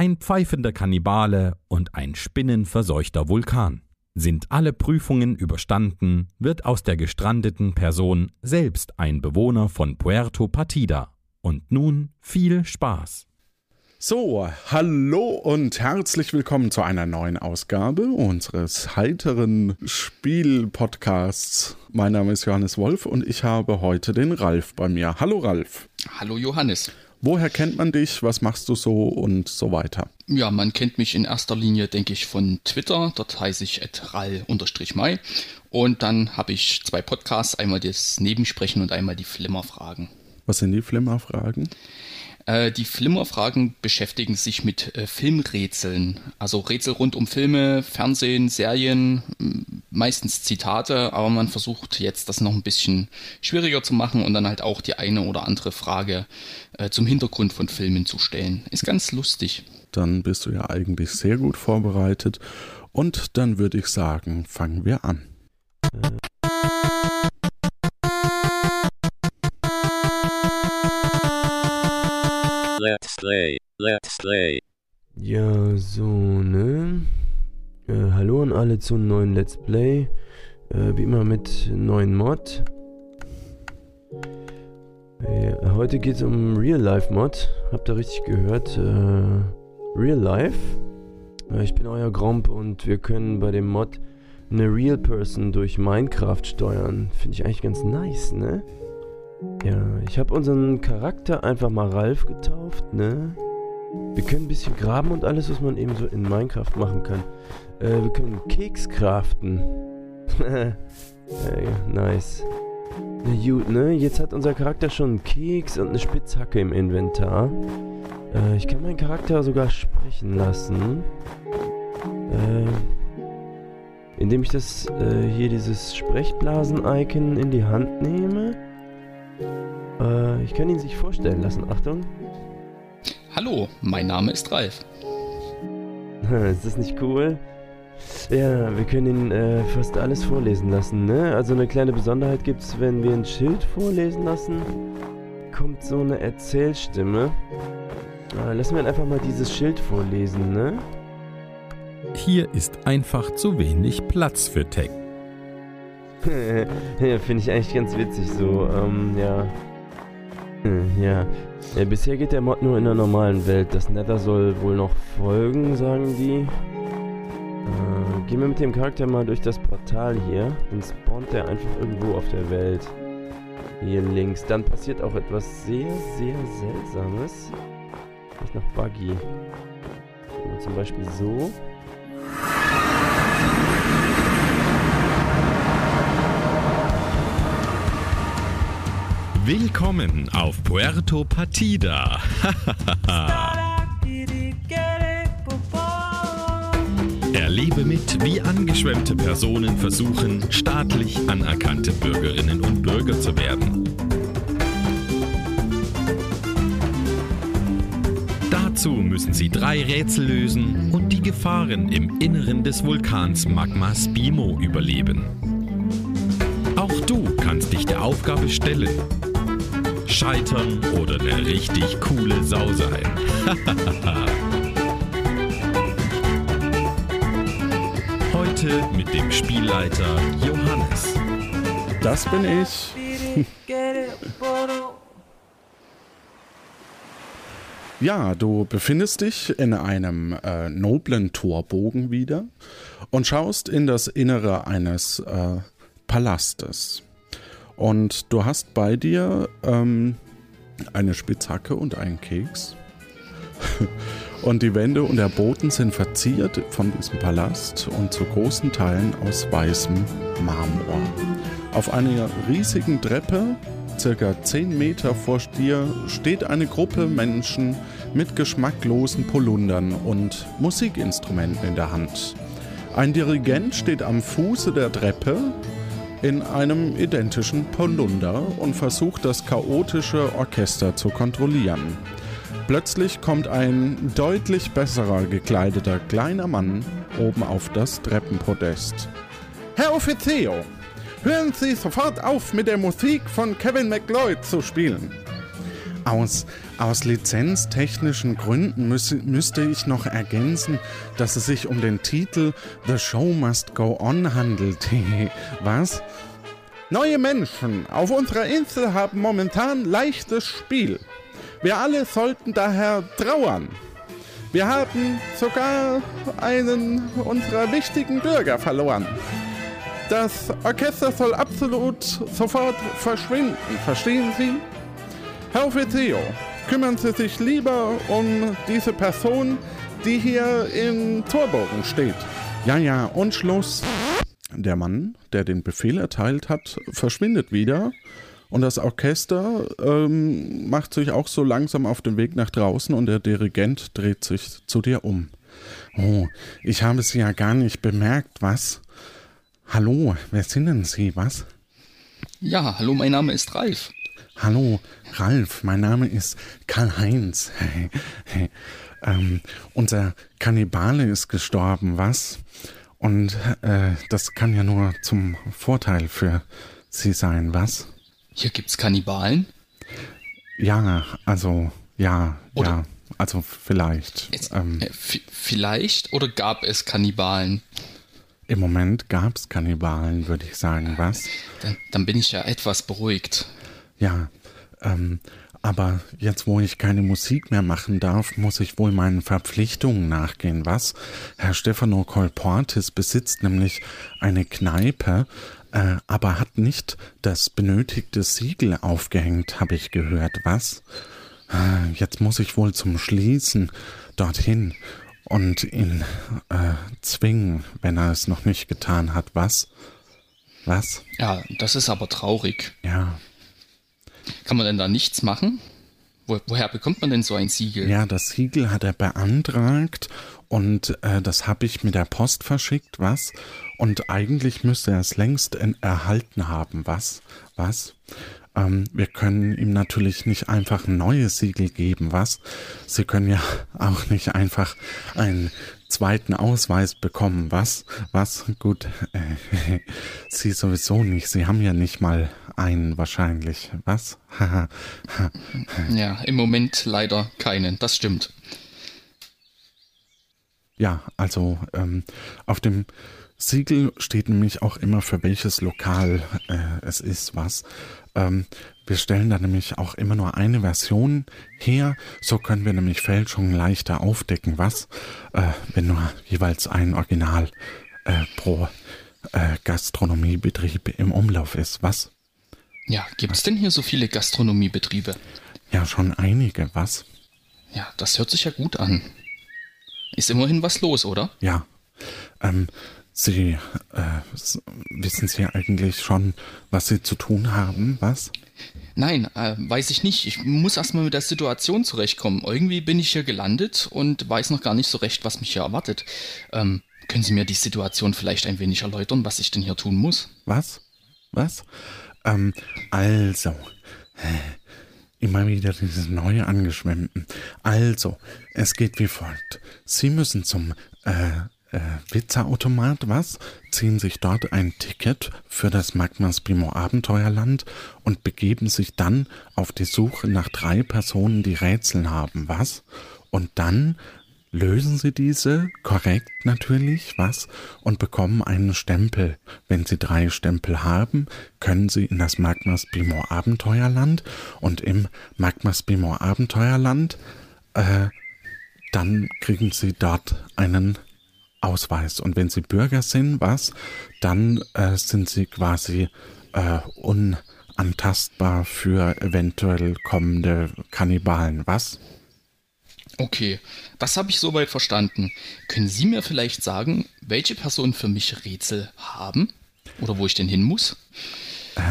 ein pfeifender Kannibale und ein spinnenverseuchter Vulkan. Sind alle Prüfungen überstanden, wird aus der gestrandeten Person selbst ein Bewohner von Puerto Partida. Und nun viel Spaß! So, hallo und herzlich willkommen zu einer neuen Ausgabe unseres heiteren Spiel-Podcasts. Mein Name ist Johannes Wolf und ich habe heute den Ralf bei mir. Hallo Ralf. Hallo Johannes. Woher kennt man dich? Was machst du so und so weiter? Ja, man kennt mich in erster Linie, denke ich, von Twitter. Dort heiße ich ral-mai. Und dann habe ich zwei Podcasts, einmal das Nebensprechen und einmal die Flimmerfragen. Was sind die Flimmerfragen? Äh, die Flimmerfragen beschäftigen sich mit äh, Filmrätseln. Also Rätsel rund um Filme, Fernsehen, Serien, meistens Zitate, aber man versucht jetzt das noch ein bisschen schwieriger zu machen und dann halt auch die eine oder andere Frage äh, zum Hintergrund von Filmen zu stellen. Ist ganz lustig. Dann bist du ja eigentlich sehr gut vorbereitet. Und dann würde ich sagen, fangen wir an. Let's Play, Let's Play. Ja, so, ne? Äh, hallo an alle zu einem neuen Let's Play. Äh, wie immer mit neuen Mod. Äh, heute geht es um Real Life Mod. Habt ihr richtig gehört? Äh, Real Life. Äh, ich bin euer Gromp und wir können bei dem Mod eine Real Person durch Minecraft steuern. Finde ich eigentlich ganz nice, ne? Ja, ich habe unseren Charakter einfach mal Ralf getauft, ne? Wir können ein bisschen graben und alles, was man eben so in Minecraft machen kann. Äh, wir können Keks craften. ja, nice. Na gut, ne? Jetzt hat unser Charakter schon einen Keks und eine Spitzhacke im Inventar. Äh, ich kann meinen Charakter sogar sprechen lassen. Äh, indem ich das, äh, hier dieses Sprechblasen-Icon in die Hand nehme. Äh, ich kann ihn sich vorstellen lassen. Achtung. Hallo, mein Name ist Ralf. ist das nicht cool? Ja, wir können ihn äh, fast alles vorlesen lassen, ne? Also eine kleine Besonderheit gibt es, wenn wir ein Schild vorlesen lassen, kommt so eine Erzählstimme. Äh, lassen wir einfach mal dieses Schild vorlesen, ne? Hier ist einfach zu wenig Platz für Tech. finde ich eigentlich ganz witzig so, ähm, ja. Hm, ja. ja. Bisher geht der Mod nur in der normalen Welt. Das Nether soll wohl noch folgen, sagen die. Äh, gehen wir mit dem Charakter mal durch das Portal hier. Dann spawnt er einfach irgendwo auf der Welt. Hier links. Dann passiert auch etwas sehr, sehr Seltsames. Vielleicht noch Buggy. Zum Beispiel so. Willkommen auf Puerto Partida. Erlebe mit, wie angeschwemmte Personen versuchen, staatlich anerkannte Bürgerinnen und Bürger zu werden. Dazu müssen sie drei Rätsel lösen und die Gefahren im Inneren des Vulkans Magma Spimo überleben. Auch du kannst dich der Aufgabe stellen scheitern oder eine richtig coole Sau sein. Heute mit dem Spielleiter Johannes. Das bin ich. Ja, du befindest dich in einem äh, noblen Torbogen wieder und schaust in das Innere eines äh, Palastes. Und du hast bei dir ähm, eine Spitzhacke und einen Keks. und die Wände und der Boden sind verziert von diesem Palast und zu großen Teilen aus weißem Marmor. Auf einer riesigen Treppe, circa 10 Meter vor dir, steht eine Gruppe Menschen, mit geschmacklosen Polundern und Musikinstrumenten in der Hand. Ein Dirigent steht am Fuße der Treppe in einem identischen Polunder und versucht das chaotische Orchester zu kontrollieren. Plötzlich kommt ein deutlich besserer gekleideter kleiner Mann oben auf das Treppenpodest. Herr Officio, hören Sie sofort auf, mit der Musik von Kevin McLeod zu spielen. Aus, aus lizenztechnischen Gründen müsse, müsste ich noch ergänzen, dass es sich um den Titel The Show Must Go On handelt. Was? Neue Menschen auf unserer Insel haben momentan leichtes Spiel. Wir alle sollten daher trauern. Wir haben sogar einen unserer wichtigen Bürger verloren. Das Orchester soll absolut sofort verschwinden, verstehen Sie? Herr Officio, kümmern Sie sich lieber um diese Person, die hier im Torbogen steht. Ja, ja, und Schluss. Der Mann, der den Befehl erteilt hat, verschwindet wieder und das Orchester ähm, macht sich auch so langsam auf den Weg nach draußen und der Dirigent dreht sich zu dir um. Oh, ich habe Sie ja gar nicht bemerkt, was? Hallo, wer sind denn Sie, was? Ja, hallo, mein Name ist Ralf. Hallo, Ralf, mein Name ist Karl-Heinz. ähm, unser Kannibale ist gestorben, was? Und äh, das kann ja nur zum Vorteil für Sie sein, was? Hier gibt's Kannibalen? Ja, also, ja, oder ja, also vielleicht. Es, ähm, äh, vielleicht oder gab es Kannibalen? Im Moment gab es Kannibalen, würde ich sagen, was? Dann, dann, bin ich ja etwas beruhigt. Ja, ähm, aber jetzt, wo ich keine Musik mehr machen darf, muss ich wohl meinen Verpflichtungen nachgehen, was? Herr Stefano Colportis besitzt nämlich eine Kneipe äh, aber hat nicht das benötigte Siegel aufgehängt, habe ich gehört. Was? Äh, jetzt muss ich wohl zum Schließen dorthin und ihn äh, zwingen, wenn er es noch nicht getan hat. Was? Was? Ja, das ist aber traurig. Ja. Kann man denn da nichts machen? Wo, woher bekommt man denn so ein Siegel? Ja, das Siegel hat er beantragt und äh, das habe ich mit der Post verschickt, was? Und eigentlich müsste er es längst erhalten haben, was? Was? Ähm, wir können ihm natürlich nicht einfach ein neues Siegel geben, was? Sie können ja auch nicht einfach einen zweiten Ausweis bekommen, was? Was? Gut, äh, Sie sowieso nicht. Sie haben ja nicht mal einen wahrscheinlich, was? ja, im Moment leider keinen, das stimmt. Ja, also ähm, auf dem Siegel steht nämlich auch immer für welches Lokal äh, es ist, was. Ähm, wir stellen da nämlich auch immer nur eine Version her, so können wir nämlich Fälschungen leichter aufdecken, was, äh, wenn nur jeweils ein Original äh, pro äh, Gastronomiebetrieb im Umlauf ist, was? Ja, gibt es denn hier so viele Gastronomiebetriebe? Ja, schon einige, was? Ja, das hört sich ja gut an. Ist immerhin was los, oder? Ja. Ähm, Sie äh, wissen Sie eigentlich schon, was Sie zu tun haben, was? Nein, äh, weiß ich nicht. Ich muss erstmal mit der Situation zurechtkommen. Irgendwie bin ich hier gelandet und weiß noch gar nicht so recht, was mich hier erwartet. Ähm, können Sie mir die Situation vielleicht ein wenig erläutern, was ich denn hier tun muss? Was? Was? Ähm, also, Immer wieder dieses neue angeschwemmten. Also, es geht wie folgt. Sie müssen zum äh, äh, Pizzaautomat, was? Ziehen sich dort ein Ticket für das Magmas Bimo Abenteuerland und begeben sich dann auf die Suche nach drei Personen, die Rätseln haben, was? Und dann lösen Sie diese, korrekt natürlich, was, und bekommen einen Stempel. Wenn Sie drei Stempel haben, können Sie in das Magmas Bimo Abenteuerland und im Magmas Bimo Abenteuerland, äh, dann kriegen Sie dort einen Ausweis. Und wenn Sie Bürger sind, was, dann äh, sind Sie quasi äh, unantastbar für eventuell kommende Kannibalen, was? Okay, das habe ich soweit verstanden. Können Sie mir vielleicht sagen, welche Personen für mich Rätsel haben? Oder wo ich denn hin muss? Äh,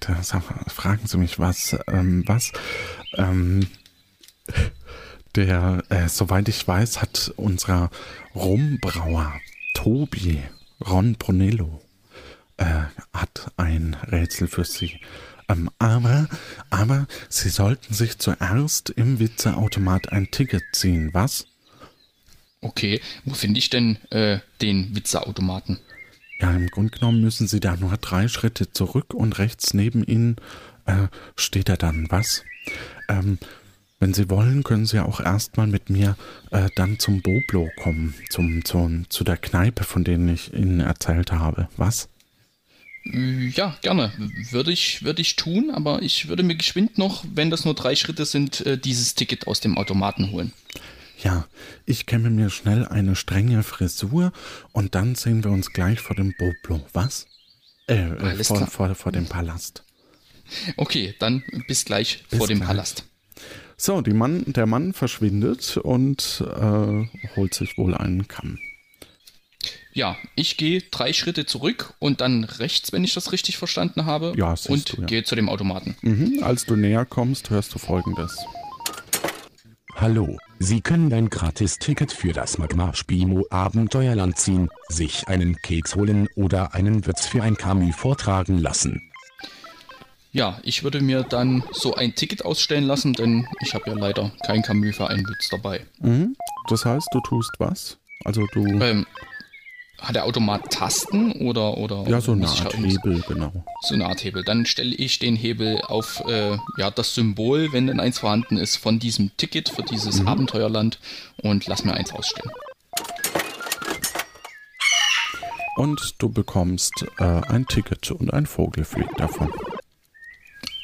das fragen Sie mich was. Ähm, was? Ähm, der, äh, soweit ich weiß, hat unser Rumbrauer Tobi Ron Brunello äh, hat ein Rätsel für Sie. Ähm, aber, aber Sie sollten sich zuerst im Witzeautomat ein Ticket ziehen, was? Okay, wo finde ich denn äh, den Witzeautomaten? Ja, im Grunde genommen müssen Sie da nur drei Schritte zurück und rechts neben Ihnen äh, steht er dann, was? Ähm, wenn Sie wollen, können Sie auch erstmal mit mir äh, dann zum Boblo kommen, zum, zum, zu der Kneipe, von denen ich Ihnen erzählt habe, was? Äh, Ja, gerne. Würde ich, würde ich tun, aber ich würde mir geschwind noch, wenn das nur drei Schritte sind, äh, dieses Ticket aus dem Automaten holen. Ja, ich kämme mir schnell eine strenge Frisur und dann sehen wir uns gleich vor dem Boblo, was? Äh, äh Alles vor, klar. vor, vor dem Palast. Okay, dann bis gleich Bis vor dem gleich. Palast. So, die Mann, der Mann verschwindet und äh, holt sich wohl einen Kamm. Ja, ich gehe drei Schritte zurück und dann rechts, wenn ich das richtig verstanden habe. Ja, und du, ja. gehe zu dem Automaten. Mhm, als du näher kommst, hörst du folgendes. Hallo, Sie können ein Gratis-Ticket für das Magma Spimo Abenteuerland ziehen, sich einen Keks holen oder einen Witz für ein Camus vortragen lassen. Ja, ich würde mir dann so ein Ticket ausstellen lassen, denn ich habe ja leider kein Camus für einen Witz dabei. Mhm. Das heißt, du tust was? Also du. Ähm, hat der Automat Tasten oder oder ja, so eine Art irgendwas- Hebel, genau. So eine Art Hebel. Dann stelle ich den Hebel auf äh, ja, das Symbol, wenn denn eins vorhanden ist, von diesem Ticket für dieses Mhm. Abenteuerland und lass mir eins ausstellen. Und du bekommst äh, ein Ticket und ein Vogel fliegt davon.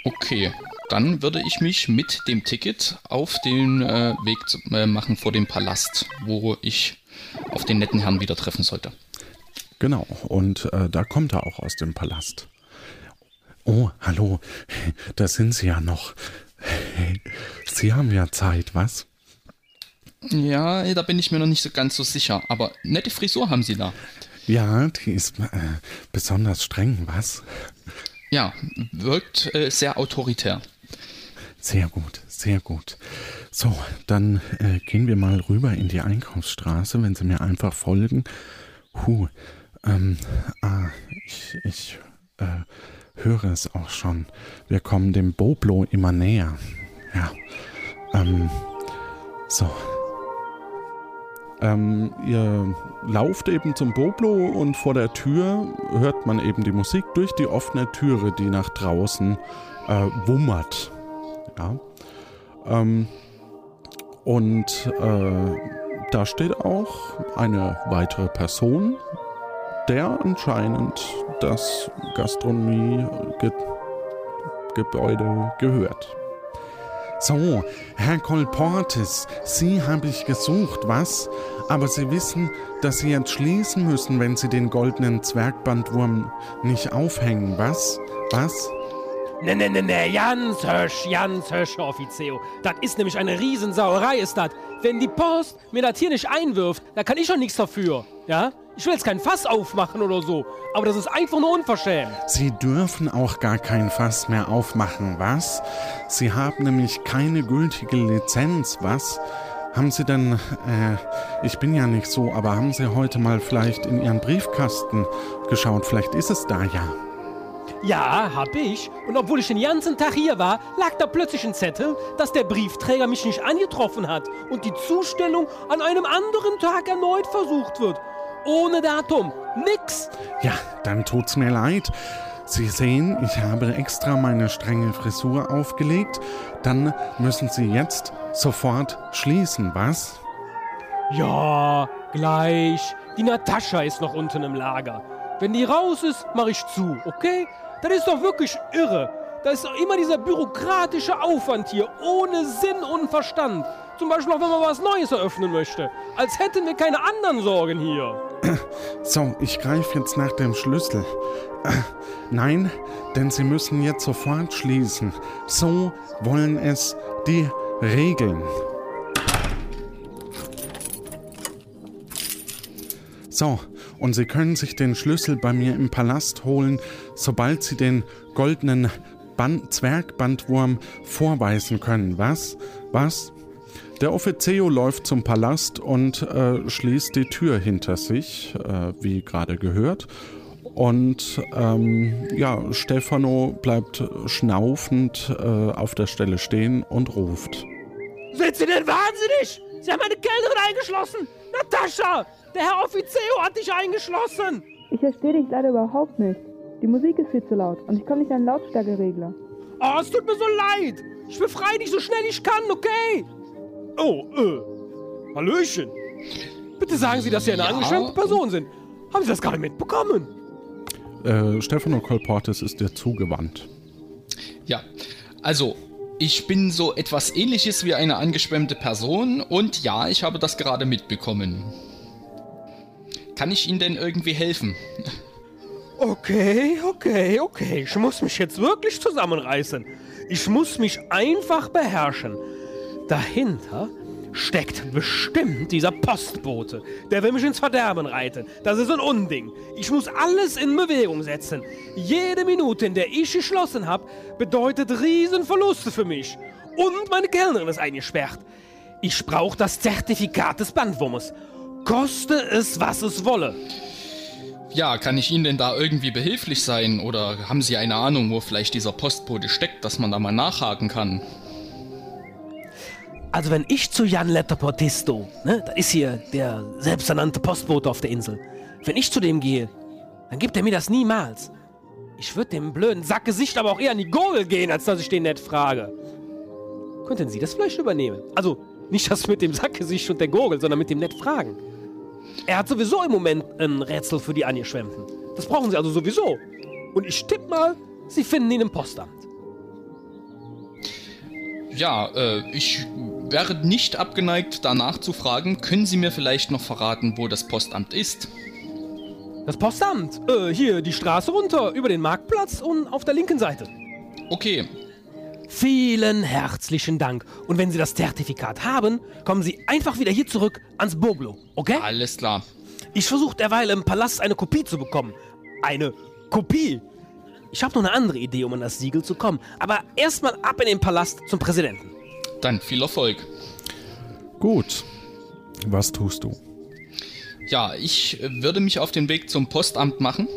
Okay, dann würde ich mich mit dem Ticket auf den äh, Weg äh, machen vor dem Palast, wo ich auf den netten Herrn wieder treffen sollte. Genau, und äh, da kommt er auch aus dem Palast. Oh, hallo, da sind Sie ja noch. Sie haben ja Zeit, was? Ja, da bin ich mir noch nicht so ganz so sicher, aber nette Frisur haben Sie da. Ja, die ist äh, besonders streng, was? Ja, wirkt äh, sehr autoritär. Sehr gut, sehr gut. So, dann äh, gehen wir mal rüber in die Einkaufsstraße, wenn Sie mir einfach folgen. Huh, ähm, ah, ich, ich äh, höre es auch schon. Wir kommen dem Boblo immer näher. Ja, ähm, so. Ähm, ihr lauft eben zum Boblo und vor der Tür hört man eben die Musik durch die offene Türe, die nach draußen äh, wummert. Ja. Ähm, und äh, da steht auch eine weitere Person, der anscheinend das Gastronomiegebäude gehört. So, Herr Kolportes, Sie habe ich gesucht, was? Aber Sie wissen, dass Sie jetzt schließen müssen, wenn Sie den goldenen Zwergbandwurm nicht aufhängen, was? Was? Ne, ne, ne, ne, ganz hösch, ganz hösch, Offizio. Das ist nämlich eine Riesensauerei, ist das. Wenn die Post mir das hier nicht einwirft, da kann ich doch nichts dafür, ja? Ich will jetzt kein Fass aufmachen oder so, aber das ist einfach nur unverschämt. Sie dürfen auch gar kein Fass mehr aufmachen, was? Sie haben nämlich keine gültige Lizenz, was? Haben Sie denn, äh, ich bin ja nicht so, aber haben Sie heute mal vielleicht in Ihren Briefkasten geschaut? Vielleicht ist es da ja. Ja, hab ich. Und obwohl ich den ganzen Tag hier war, lag da plötzlich ein Zettel, dass der Briefträger mich nicht angetroffen hat und die Zustellung an einem anderen Tag erneut versucht wird. Ohne Datum. Nix. Ja, dann tut's mir leid. Sie sehen, ich habe extra meine strenge Frisur aufgelegt. Dann müssen Sie jetzt sofort schließen, was? Ja, gleich. Die Natascha ist noch unten im Lager. Wenn die raus ist, mach ich zu, okay? Das ist doch wirklich irre. Da ist doch immer dieser bürokratische Aufwand hier, ohne Sinn und Verstand. Zum Beispiel auch, wenn man was Neues eröffnen möchte. Als hätten wir keine anderen Sorgen hier. So, ich greife jetzt nach dem Schlüssel. Nein, denn Sie müssen jetzt sofort schließen. So wollen es die Regeln. So, und Sie können sich den Schlüssel bei mir im Palast holen, sobald Sie den goldenen Band Zwergbandwurm vorweisen können. Was? Was? Der Offizio läuft zum Palast und äh, schließt die Tür hinter sich, äh, wie gerade gehört. Und ähm, ja, Stefano bleibt schnaufend äh, auf der Stelle stehen und ruft. Sind Sie denn wahnsinnig? Sie haben eine Kellnerin eingeschlossen! Natascha! Der Herr Offizio hat dich eingeschlossen! Ich verstehe dich leider überhaupt nicht. Die Musik ist viel zu laut und ich komme nicht an den Lautstärkeregler. Oh, es tut mir so leid! Ich befreie dich so schnell ich kann, okay? Oh, äh. Hallöchen! Bitte sagen Sie, dass Sie eine Ja. angeschwemmte Person sind. Haben Sie das gerade mitbekommen? Äh, Stefano Colportes ist dir zugewandt. Ja, also ich bin so etwas ähnliches wie eine angeschwemmte Person und ja, ich habe das gerade mitbekommen. Kann ich Ihnen denn irgendwie helfen? Okay, okay, okay. Ich muss mich jetzt wirklich zusammenreißen. Ich muss mich einfach beherrschen. Dahinter steckt bestimmt dieser Postbote. Der will mich ins Verderben reiten. Das ist ein Unding. Ich muss alles in Bewegung setzen. Jede Minute, in der ich geschlossen habe, bedeutet Riesenverluste für mich. Und meine Kellnerin ist eingesperrt. Ich brauche das Zertifikat des Bandwurmes. Koste es, was es wolle. Ja, kann ich Ihnen denn da irgendwie behilflich sein? Oder haben Sie eine Ahnung, wo vielleicht dieser Postbote steckt, dass man da mal nachhaken kann? Also wenn ich zu Jan Letterportisto, ne, das ist hier der selbsternannte Postbote auf der Insel, wenn ich zu dem gehe, dann gibt er mir das niemals. Ich würde dem blöden Sackgesicht aber auch eher an die Gurgel gehen, als dass ich den nett frage. Könnten Sie das vielleicht übernehmen? Also nicht das mit dem Sackgesicht und der Gurgel, sondern mit dem nett fragen. Er hat sowieso im Moment ein Rätsel für die Angeschwemmten. Das brauchen Sie also sowieso. Und ich tippe mal, Sie finden ihn im Postamt. Ja, äh, ich wäre nicht abgeneigt, danach zu fragen. Können Sie mir vielleicht noch verraten, wo das Postamt ist? Das Postamt, äh, hier die Straße runter, über den Marktplatz und auf der linken Seite. Okay, Vielen herzlichen Dank. Und wenn Sie das Zertifikat haben, kommen Sie einfach wieder hier zurück ans Boblo, okay? alles klar. Ich versuche derweil im Palast eine Kopie zu bekommen. Eine Kopie? Ich habe noch eine andere Idee, um an das Siegel zu kommen. Aber erstmal ab in den Palast zum Präsidenten. Dann viel Erfolg. Gut. Was tust du? Ja, ich äh, würde mich auf den Weg zum Postamt machen,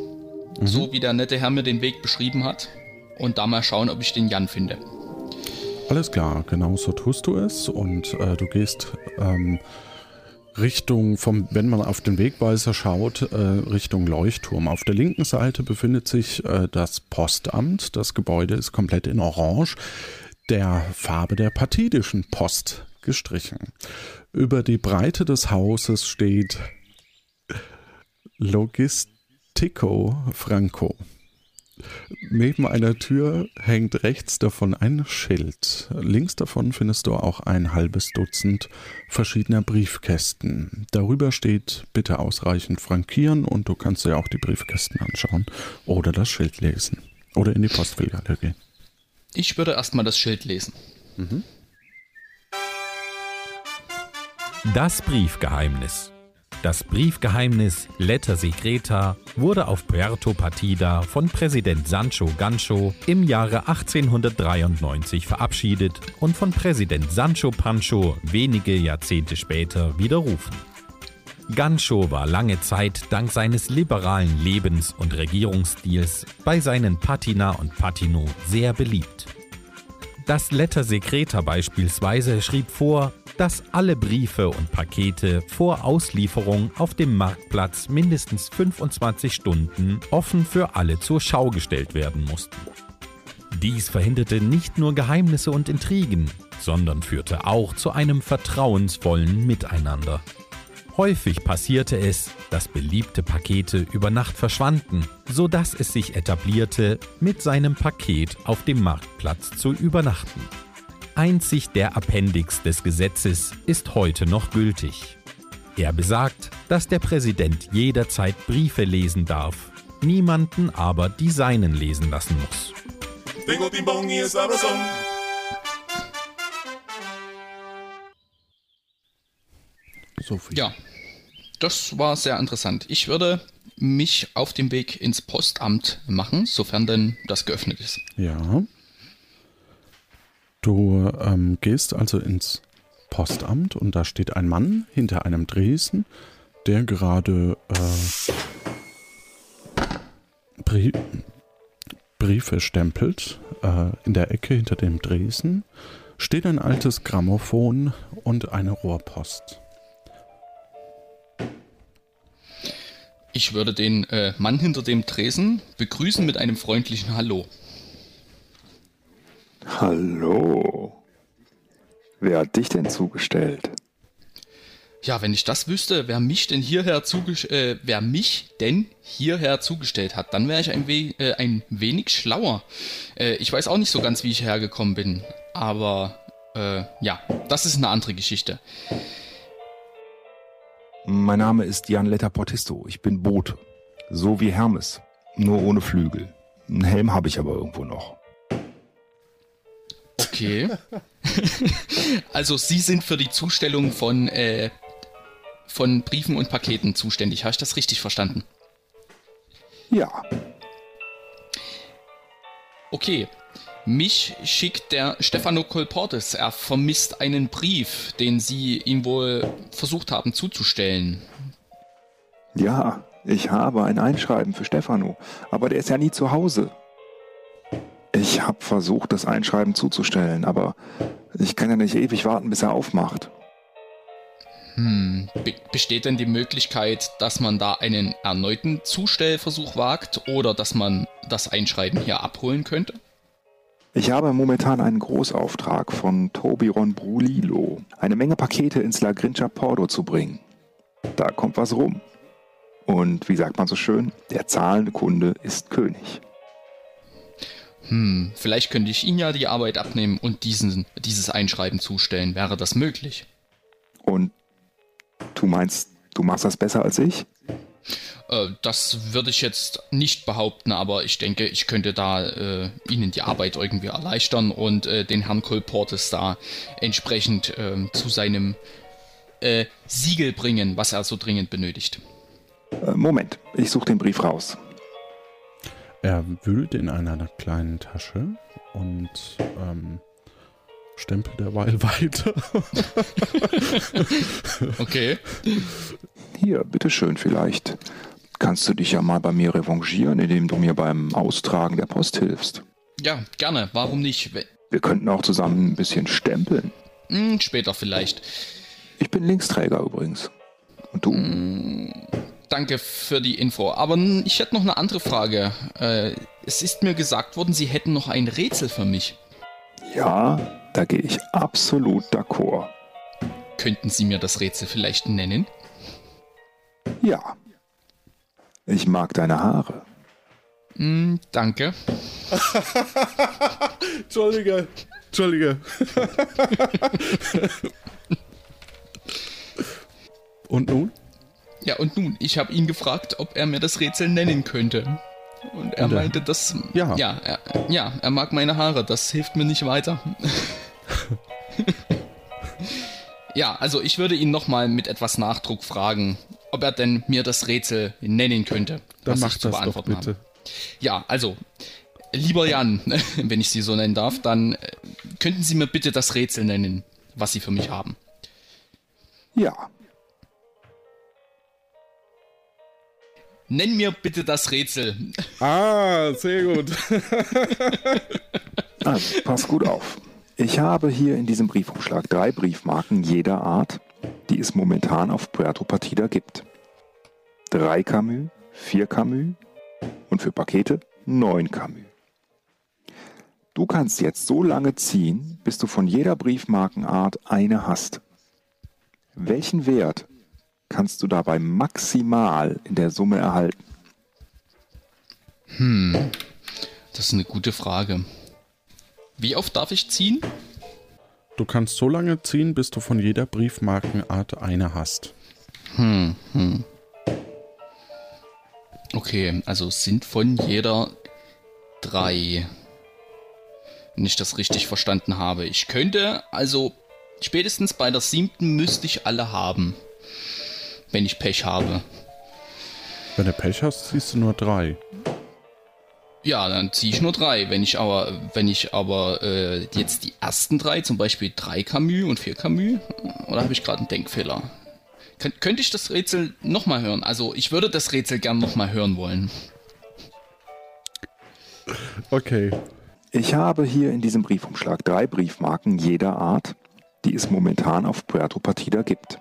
so wie der nette Herr mir den Weg beschrieben hat. Und da mal schauen, ob ich den Jan finde. Alles klar, genau so tust du es und äh, du gehst ähm, Richtung, vom, wenn man auf den Wegweiser schaut, äh, Richtung Leuchtturm. Auf der linken Seite befindet sich äh, das Postamt. Das Gebäude ist komplett in Orange, der Farbe der partidischen Post gestrichen. Über die Breite des Hauses steht Logistico Franco. Neben einer Tür hängt rechts davon ein Schild. Links davon findest du auch ein halbes Dutzend verschiedener Briefkästen. Darüber steht bitte ausreichend frankieren und du kannst dir auch die Briefkästen anschauen oder das Schild lesen oder in die Postfiliale gehen. Ich würde erstmal das Schild lesen. Das Briefgeheimnis. Das Briefgeheimnis Letter Secreta wurde auf Puerto Partida von Präsident Sancho Gancho im Jahre 1893 verabschiedet und von Präsident Sancho Pancho wenige Jahrzehnte später widerrufen. Gancho war lange Zeit dank seines liberalen Lebens- und Regierungsstils bei seinen Patina und Patino sehr beliebt. Das Letter Secreta beispielsweise schrieb vor, dass alle Briefe und Pakete vor Auslieferung auf dem Marktplatz mindestens 25 Stunden offen für alle zur Schau gestellt werden mussten. Dies verhinderte nicht nur Geheimnisse und Intrigen, sondern führte auch zu einem vertrauensvollen Miteinander. Häufig passierte es, dass beliebte Pakete über Nacht verschwanden, so dass es sich etablierte, mit seinem Paket auf dem Marktplatz zu übernachten. Einzig der Appendix des Gesetzes ist heute noch gültig. Er besagt, dass der Präsident jederzeit Briefe lesen darf, niemanden aber die seinen lesen lassen muss. Tengo timbón y es So viel. Ja, das war sehr interessant. Ich würde mich auf den Weg ins Postamt machen, sofern denn das geöffnet ist. Ja. Du ähm, gehst also ins Postamt und da steht ein Mann hinter einem Dresen, der gerade äh, Brie Briefe stempelt. Äh, in der Ecke hinter dem Dresen steht ein altes Grammophon und eine Rohrpost. Ich würde den äh, Mann hinter dem Tresen begrüßen mit einem freundlichen Hallo. Hallo. Wer hat dich denn zugestellt? Ja, wenn ich das wüsste, wer mich denn hierher zugestellt, äh, wer mich denn hierher zugestellt hat, dann wäre ich ein, we äh, ein wenig schlauer. Äh, ich weiß auch nicht so ganz, wie ich hergekommen bin, aber äh, ja, das ist eine andere Geschichte. Mein Name ist Jan Letter Portisto. Ich bin Bote. So wie Hermes. Nur ohne Flügel. Einen Helm habe ich aber irgendwo noch. Okay. also Sie sind für die Zustellung von, äh, von Briefen und Paketen zuständig. Habe ich das richtig verstanden? Ja. Okay. Mich schickt der Stefano Colportes. Er vermisst einen Brief, den Sie ihm wohl versucht haben zuzustellen. Ja, ich habe ein Einschreiben für Stefano, aber der ist ja nie zu Hause. Ich habe versucht, das Einschreiben zuzustellen, aber ich kann ja nicht ewig warten, bis er aufmacht. Hm, be besteht denn die Möglichkeit, dass man da einen erneuten Zustellversuch wagt oder dass man das Einschreiben hier abholen könnte? Ich habe momentan einen Großauftrag von Tobiron Brulilo, eine Menge Pakete ins La Grincia Porto zu bringen. Da kommt was rum. Und wie sagt man so schön, der zahlende Kunde ist König. Hm, vielleicht könnte ich Ihnen ja die Arbeit abnehmen und diesen, dieses Einschreiben zustellen. Wäre das möglich? Und du meinst, du machst das besser als ich? Äh, das würde ich jetzt nicht behaupten, aber ich denke, ich könnte da äh, Ihnen die Arbeit irgendwie erleichtern und äh, den Herrn Colportes da entsprechend ähm, zu seinem äh, Siegel bringen, was er so dringend benötigt. Äh, Moment, ich suche den Brief raus. Er wühlt in einer kleinen Tasche und ähm, stempelt derweil weiter. okay. Hier, bitteschön, vielleicht kannst du dich ja mal bei mir revanchieren, indem du mir beim Austragen der Post hilfst. Ja, gerne. Warum nicht? Wir könnten auch zusammen ein bisschen stempeln. Hm, später vielleicht. Ich bin Linksträger übrigens. Und du? Danke für die Info. Aber ich hätte noch eine andere Frage. Äh, es ist mir gesagt worden, Sie hätten noch ein Rätsel für mich. Ja, da gehe ich absolut d'accord. Könnten Sie mir das Rätsel vielleicht nennen? Ja. Ich mag deine Haare. Hm, danke. Entschuldige. Entschuldige. Und nun? Ja, und nun, ich habe ihn gefragt, ob er mir das Rätsel nennen könnte. Und er Und meinte, dass. Ja. Ja er, ja, er mag meine Haare, das hilft mir nicht weiter. ja, also ich würde ihn nochmal mit etwas Nachdruck fragen, ob er denn mir das Rätsel nennen könnte. Dann was mach ich zu das doch beantworten bitte. habe. Ja, also, lieber Jan, wenn ich Sie so nennen darf, dann äh, könnten Sie mir bitte das Rätsel nennen, was Sie für mich haben. Ja. Nenn mir bitte das Rätsel. Ah, sehr gut. Also, pass gut auf. Ich habe hier in diesem Briefumschlag drei Briefmarken jeder Art, die es momentan auf Puerto Partida gibt. Drei Camus, vier Camus und für Pakete neun Camus. Du kannst jetzt so lange ziehen, bis du von jeder Briefmarkenart eine hast. Welchen Wert kannst du dabei maximal in der Summe erhalten? Hm, das ist eine gute Frage. Wie oft darf ich ziehen? Du kannst so lange ziehen, bis du von jeder Briefmarkenart eine hast. Hm, hm. Okay, also sind von jeder drei. Wenn ich das richtig verstanden habe. Ich könnte, also spätestens bei der siebten müsste ich alle haben. Wenn ich Pech habe. Wenn du Pech hast, siehst du nur drei. Ja, dann ziehe ich nur drei. Wenn ich aber, wenn ich aber äh, jetzt die ersten drei, zum Beispiel drei Camus und vier Camus, oder habe ich gerade einen Denkfehler? Kön könnte ich das Rätsel nochmal hören? Also ich würde das Rätsel gern nochmal hören wollen. Okay. Ich habe hier in diesem Briefumschlag drei Briefmarken jeder Art, die es momentan auf Puerto Partida gibt.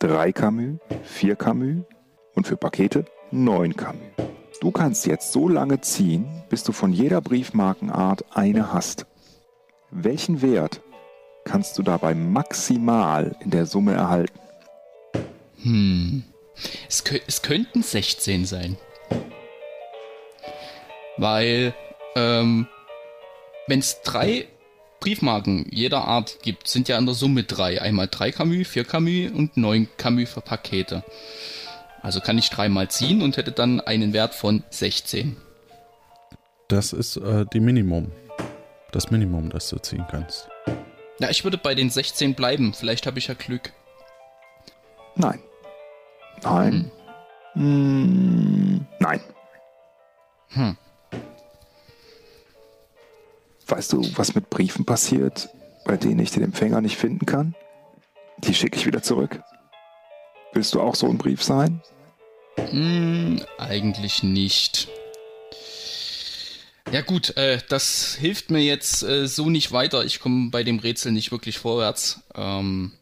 Drei Camus, vier Camus und für Pakete neun Camus. Du kannst jetzt so lange ziehen, bis du von jeder Briefmarkenart eine hast. Welchen Wert kannst du dabei maximal in der Summe erhalten? Hm. Es, es könnten 16 sein. Weil, ähm, wenn es drei Briefmarken jeder Art gibt, sind ja in der Summe drei. Einmal drei Camus, vier Camus und neun Camus für Pakete. Also kann ich dreimal ziehen und hätte dann einen Wert von 16. Das ist äh, die Minimum. Das Minimum, das du ziehen kannst. Ja, ich würde bei den 16 bleiben. Vielleicht habe ich ja Glück. Nein. Nein. Hm. Nein. Hm. Weißt du, was mit Briefen passiert, bei denen ich den Empfänger nicht finden kann? Die schicke ich wieder zurück. Willst du auch so ein Brief sein? Hm, eigentlich nicht. Ja gut, äh, das hilft mir jetzt äh, so nicht weiter. Ich komme bei dem Rätsel nicht wirklich vorwärts. Ähm,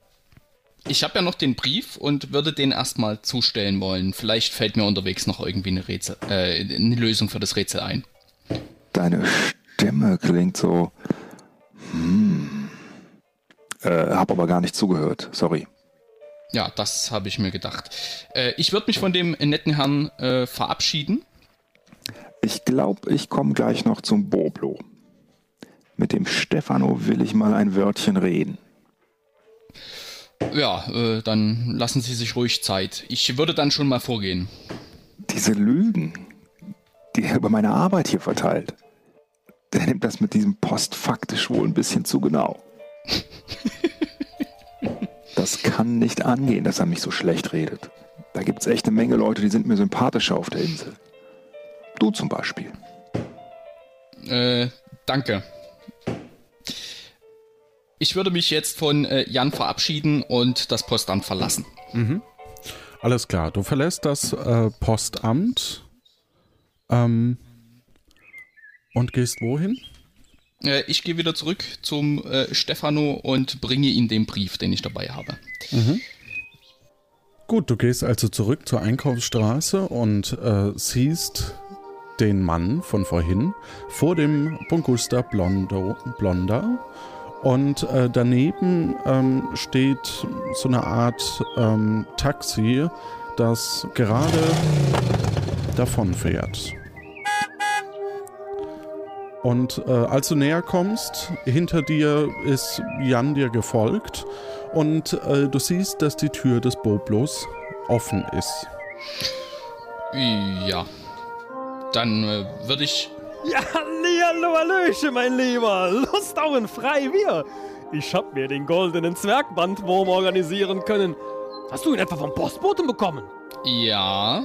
ich habe ja noch den Brief und würde den erstmal zustellen wollen. Vielleicht fällt mir unterwegs noch irgendwie eine, Rätsel, äh, eine Lösung für das Rätsel ein. Deine Stimme klingt so. Hm. Äh, hab aber gar nicht zugehört. Sorry. Ja, das habe ich mir gedacht. Äh, ich würde mich von dem netten Herrn äh, verabschieden. Ich glaube, ich komme gleich noch zum Boblo. Mit dem Stefano will ich mal ein Wörtchen reden. Ja, äh, dann lassen Sie sich ruhig Zeit. Ich würde dann schon mal vorgehen. Diese Lügen, die er über meine Arbeit hier verteilt, der nimmt das mit diesem Post faktisch wohl ein bisschen zu genau. das kann nicht angehen, dass er mich so schlecht redet. Da gibt es echt eine Menge Leute, die sind mir sympathischer auf der Insel. Du zum Beispiel. Äh, danke. Ich würde mich jetzt von äh, Jan verabschieden und das Postamt verlassen. Mhm. Alles klar, du verlässt das äh, Postamt ähm, und gehst wohin? Äh, ich gehe wieder zurück zum äh, Stefano und bringe ihm den Brief, den ich dabei habe. Mhm. Gut, du gehst also zurück zur Einkaufsstraße und äh, siehst den Mann von vorhin vor dem Bungusta Blondo, Blonda. Und äh, daneben ähm, steht so eine Art ähm, Taxi, das gerade davon fährt. Und äh, als du näher kommst, hinter dir ist Jan dir gefolgt und äh, du siehst, dass die Tür des Boblos offen ist. Ja. Dann äh, würde ich. Ja, hallo, hallöchen, mein Lieber. Lust auf ein Freibier. Ich hab mir den goldenen Zwergbandwurm organisieren können. Hast du ihn etwa vom Postboten bekommen? Ja.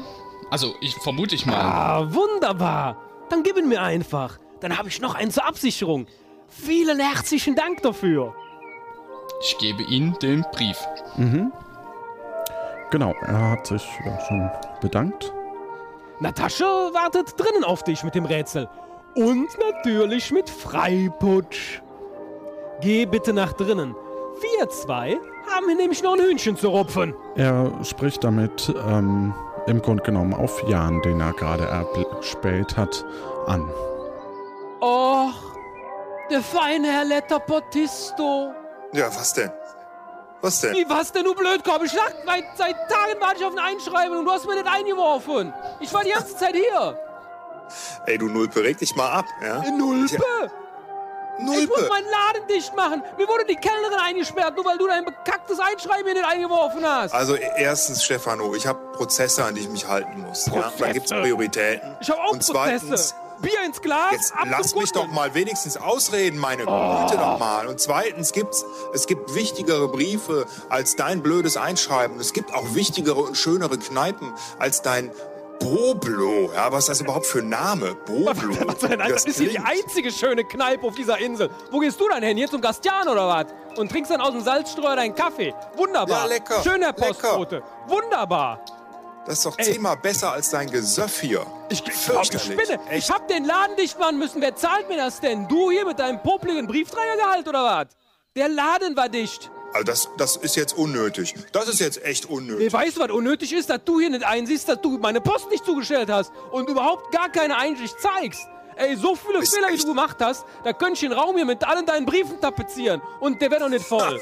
Also, ich vermute ich mal. Ah, wunderbar. Dann gib ihn mir einfach. Dann habe ich noch einen zur Absicherung. Vielen herzlichen Dank dafür. Ich gebe Ihnen den Brief. Mhm. Genau, er hat sich ja, schon bedankt. Natascha wartet drinnen auf dich mit dem Rätsel. Und natürlich mit Freiputsch. Geh bitte nach drinnen. Wir zwei haben hier nämlich noch ein Hühnchen zu rupfen. Er spricht damit ähm, im Grunde genommen auf Jan, den er gerade erspäht hat, an. Och, der feine Herr Letterportisto. Ja, was denn? Was denn? Wie, was denn, du Blödkorb? Ich lag, seit, seit Tagen warte ich auf ein Einschreiben und du hast mir nicht eingeworfen. Ich war die ganze Zeit hier. Ey, du Nulpe, reg dich mal ab, ja? Nulpe? Ja. Nulpe. Ich muss meinen Laden dicht machen. Mir wurde die Kellnerin eingesperrt, nur weil du dein bekacktes Einschreiben hier nicht eingeworfen hast. Also erstens, Stefano, ich habe Prozesse, an die ich mich halten muss. Ja? Da gibt's Prioritäten. Ich habe auch Und Prozesse. zweitens, Bier ins Glas. Jetzt lass mich doch mal wenigstens ausreden, meine Oh. Güte doch mal. Und zweitens gibt's, es gibt wichtigere Briefe als dein blödes Einschreiben. Es gibt auch wichtigere und schönere Kneipen als dein Boblo, ja, was ist das überhaupt für ein Name? Boblo. Was denn, Alter? Das ist hier die einzige schöne Kneipe auf dieser Insel. Wo gehst du dann hin? Hier zum Gastian oder was? Und trinkst dann aus dem Salzstreuer deinen Kaffee. Wunderbar. Ja, lecker. Schön, Herr Lecker. Postbote. Wunderbar. Das ist doch zehnmal besser als dein Gesöff hier. Ich glaub, ich spinne. Ich hab den Laden dicht machen müssen. Wer zahlt mir das denn? Du hier mit deinem popligen Briefträgergehalt oder was? Der Laden war dicht. Also das, das ist jetzt unnötig. Das ist jetzt echt unnötig. Nee, weißt du, was unnötig ist? Dass du hier nicht einsiehst, dass du meine Post nicht zugestellt hast und überhaupt gar keine Einsicht zeigst. Ey, so viele Fehler, wie du gemacht hast, da könnte ich den Raum hier mit allen deinen Briefen tapezieren und der wäre doch nicht voll.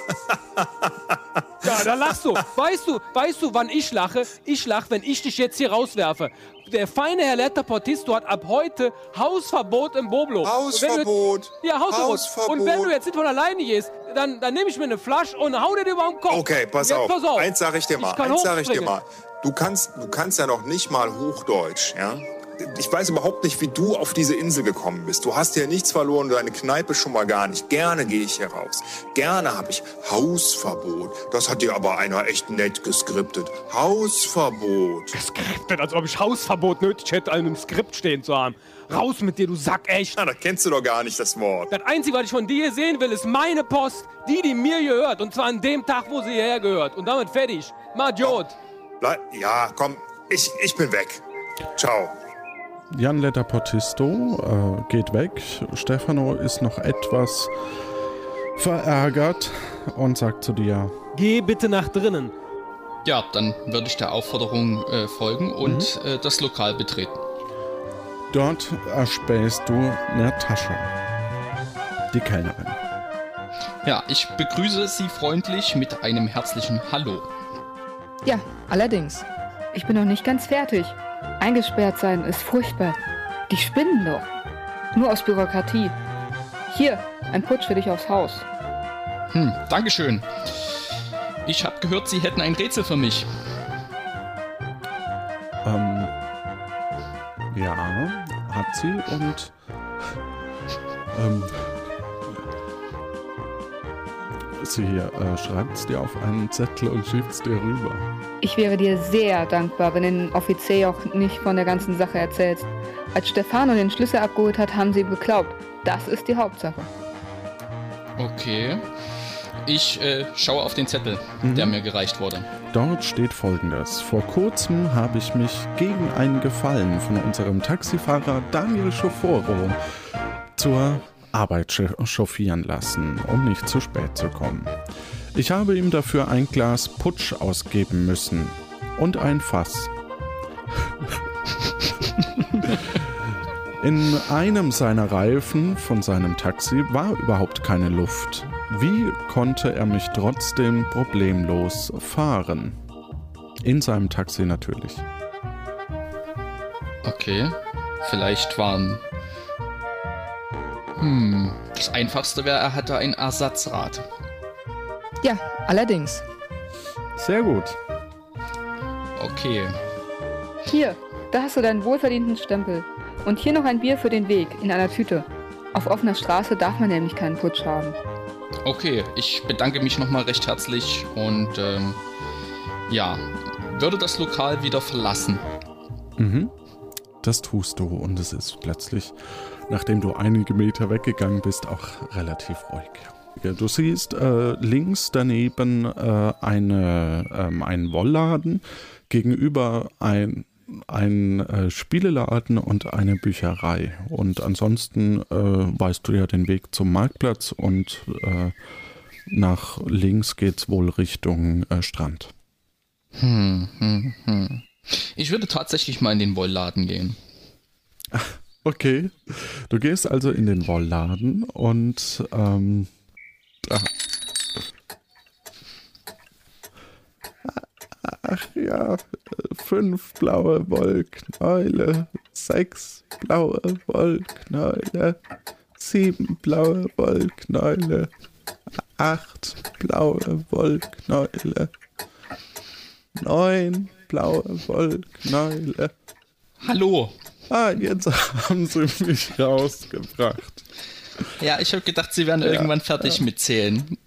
ja, da lachst du. Weißt du, weißt du, wann ich lache? Ich lache, wenn ich dich jetzt hier rauswerfe. Der feine Herr Letter Portisto hat ab heute Hausverbot im Boblo. Hausverbot. Du, ja, Hausverbot. Hausverbot. Und wenn du jetzt nicht von alleine gehst, dann, dann nehme ich mir eine Flasche und hau dir die über den Kopf. Okay, pass auf. pass auf. Eins sage ich dir mal. Eins sage ich dir mal. Du kannst, du kannst ja noch nicht mal Hochdeutsch, ja? Ich weiß überhaupt nicht, wie du auf diese Insel gekommen bist. Du hast hier nichts verloren, deine Kneipe schon mal gar nicht. Gerne gehe ich hier raus. Gerne habe ich Hausverbot. Das hat dir aber einer echt nett geskriptet. Hausverbot. Geskriptet, als ob ich Hausverbot nötig hätte, in einem Skript stehen zu haben. Raus mit dir, du Sack, echt. Na, das kennst du doch gar nicht, das Wort. Das Einzige, was ich von dir sehen will, ist meine Post. Die, die mir gehört. Und zwar an dem Tag, wo sie hierher gehört. Und damit fertig. Majot. Ja, komm, ich, ich bin weg. Ciao. Jan Letter Portisto äh, geht weg. Stefano ist noch etwas verärgert und sagt zu dir: Geh bitte nach drinnen. Ja, dann würde ich der Aufforderung äh, folgen und äh, das Lokal betreten. Dort erspähst du Natascha, die Kellnerin. Ja, ich begrüße Sie freundlich mit einem herzlichen Hallo. Ja, allerdings. Ich bin noch nicht ganz fertig. Eingesperrt sein ist furchtbar. Die spinnen doch. Nur aus Bürokratie. Hier, ein Putsch für dich aufs Haus. Hm, Dankeschön. Ich habe gehört, Sie hätten ein Rätsel für mich. Ähm, ja, hat sie und ähm, sie äh, schreibt es dir auf einen Zettel und schiebt es dir rüber. Ich wäre dir sehr dankbar, wenn du den Offizier auch nicht von der ganzen Sache erzählst. Als Stefano den Schlüssel abgeholt hat, haben sie geglaubt. Das ist die Hauptsache. Okay. Ich äh, schaue auf den Zettel, der mir gereicht wurde. Dort steht folgendes. Vor kurzem habe ich mich gegen einen Gefallen von unserem Taxifahrer Daniel Schoforo zur Arbeit chauffieren lassen, um nicht zu spät zu kommen. Ich habe ihm dafür ein Glas Putsch ausgeben müssen und ein Fass. In einem seiner Reifen von seinem Taxi war überhaupt keine Luft. Wie konnte er mich trotzdem problemlos fahren? In seinem Taxi natürlich. Okay. Vielleicht waren. Hm. Das einfachste wäre, er hatte ein Ersatzrad. Ja, allerdings. Sehr gut. Okay. Hier, da hast du deinen wohlverdienten Stempel. Und hier noch ein Bier für den Weg in einer Tüte. Auf offener Straße darf man nämlich keinen Putsch haben. Okay, ich bedanke mich nochmal recht herzlich und ähm, ja, würde das Lokal wieder verlassen. Mhm. Das tust du und es ist plötzlich, nachdem du einige Meter weggegangen bist, auch relativ ruhig. Du siehst äh, links daneben äh, eine, ähm, einen Wollladen, gegenüber ein, ein äh, Spieleladen und eine Bücherei. Und ansonsten äh, weißt du ja den Weg zum Marktplatz und äh, nach links geht's wohl Richtung äh, Strand. Hm, hm, hm. Ich würde tatsächlich mal in den Wollladen gehen. Okay. Du gehst also in den Wollladen und ähm, ah. Ach ja, fünf blaue Wollknäule, sechs blaue Wollknäule, sieben blaue Wollknäule, acht blaue Wollknäule, neun blaue Wollknäule. Hallo. Ah, jetzt haben sie mich rausgebracht. Ja, ich habe gedacht, Sie wären Ja, irgendwann fertig ja. mit Zählen.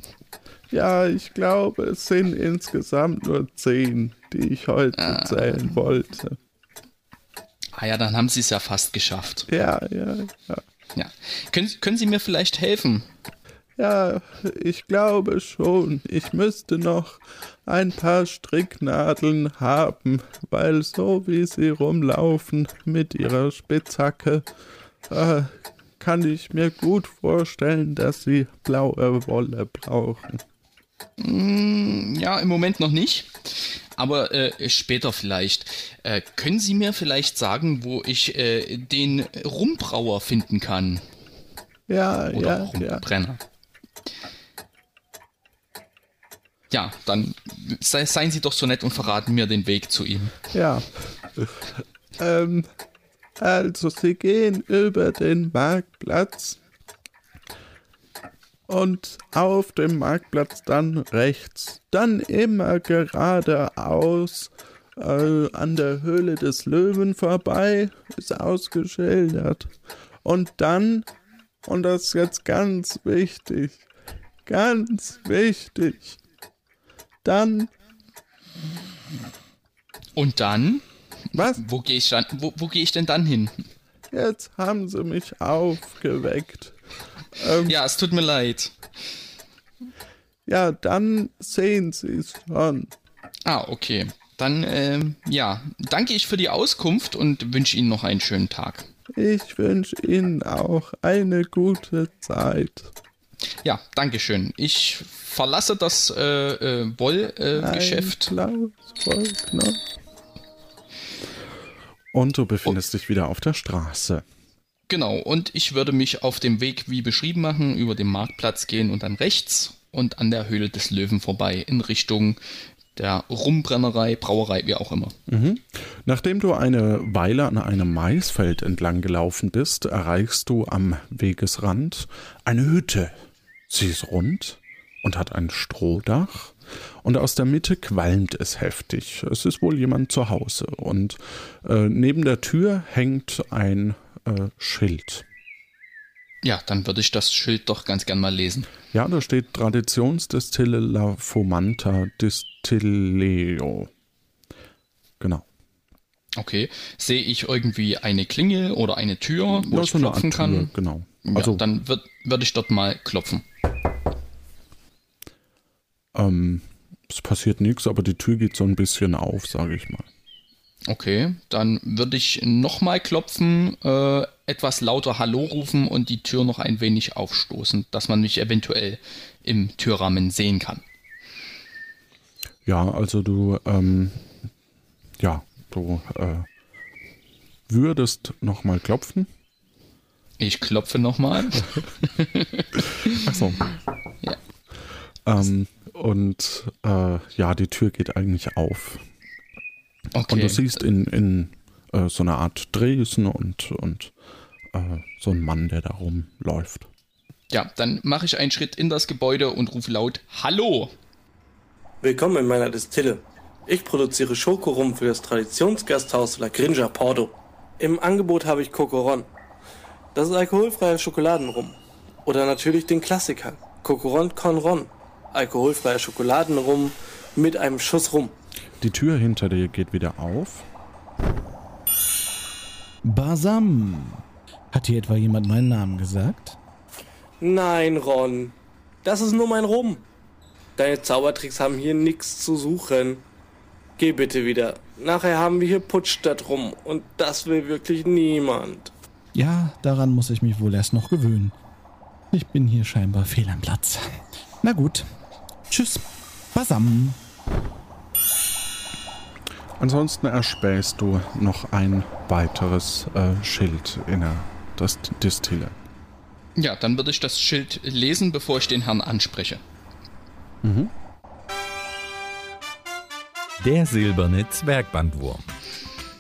Ja, ich glaube, es sind insgesamt nur zehn, die ich heute Ah. zählen wollte. Ah ja, dann haben Sie es ja fast geschafft. Ja, ja, ja. Ja. Können, können Sie mir vielleicht helfen? Ja, ich glaube schon. Ich müsste noch ein paar Stricknadeln haben, weil so wie sie rumlaufen mit ihrer Spitzhacke, äh, kann ich mir gut vorstellen, dass sie blaue Wolle brauchen. Mm, Ja, im Moment noch nicht. Aber äh, später vielleicht. Äh, können Sie mir vielleicht sagen, wo ich äh, den Rumbrauer finden kann? Ja, Oder ja, ja. Rumbrenner. Ja, dann sei, seien Sie doch so nett und verraten mir den Weg zu ihm. Ja. Ähm, also, sie gehen über den Marktplatz und auf dem Marktplatz dann rechts, dann immer geradeaus äh, an der Höhle des Löwen vorbei, ist ausgeschildert. Und dann, und das ist jetzt ganz wichtig, ganz wichtig, dann Und dann? Was? Wo gehe ich, dann- wo, wo geh ich denn dann hin? Jetzt haben sie mich aufgeweckt. Ähm, Ja, es tut mir leid. ja, dann sehen sie es schon. Ah, okay. Dann, ähm, ja, danke ich für die Auskunft und wünsche Ihnen noch einen schönen Tag. Ich wünsche Ihnen auch eine gute Zeit. Ja, danke schön. Ich verlasse das äh, äh, Wollgeschäft. Äh. Und du befindest dich wieder auf der Straße. Genau, und ich würde mich auf dem Weg wie beschrieben machen, über den Marktplatz gehen und dann rechts und an der Höhle des Löwen vorbei in Richtung der Rumbrennerei, Brauerei, wie auch immer. Mhm. Nachdem du eine Weile an einem Maisfeld entlang gelaufen bist, erreichst du am Wegesrand eine Hütte. Sie ist rund und hat ein Strohdach und aus der Mitte qualmt es heftig. Es ist wohl jemand zu Hause und äh, neben der Tür hängt ein äh, Schild. Ja, dann würde ich das Schild doch ganz gern mal lesen. Ja, da steht Traditionsdestille La Fomanta Distilleo. Genau. Okay. Sehe ich irgendwie eine Klingel oder eine Tür, wo Ja, ich so klopfen kann? Tür, genau. Ja, Also- dann würde würd ich dort mal klopfen. Ähm, es passiert nichts, aber die Tür geht so ein bisschen auf, sage ich mal. Okay, dann würde ich nochmal klopfen, äh, etwas lauter Hallo rufen und die Tür noch ein wenig aufstoßen, dass man mich eventuell im Türrahmen sehen kann. Ja, also du, ähm, ja, du äh, würdest nochmal klopfen. Ich klopfe nochmal. Achso. Ja. Ähm, und äh, ja, die Tür geht eigentlich auf. Okay. Und du siehst in, in äh, so einer Art Dresen und, und äh, so einen Mann, der da rumläuft. Ja, dann mache ich einen Schritt in das Gebäude und rufe laut Hallo. Willkommen in meiner Distille. Ich produziere Schokorum für das Traditionsgasthaus La Grinja Porto. Im Angebot habe ich Cocoron. Das ist alkoholfreier Schokoladenrum. Oder natürlich den Klassiker, Cocoron Con Ron. Alkoholfreier Schokoladenrum mit einem Schuss Rum. Die Tür hinter dir geht wieder auf. Basam. Hat hier etwa jemand meinen Namen gesagt? Nein, Ron. Das ist nur mein Rum. Deine Zaubertricks haben hier nichts zu suchen. Geh bitte wieder. Nachher haben wir hier Putsch statt rum. Und das will wirklich niemand. Ja, daran muss ich mich wohl erst noch gewöhnen. Ich bin hier scheinbar fehl am Platz. Na gut. Tschüss. Basam. Ansonsten erspähst du noch ein weiteres äh, Schild in der das Distille. Ja, dann würde ich das Schild lesen, bevor ich den Herrn anspreche. Mhm. Der silberne Zwergbandwurm.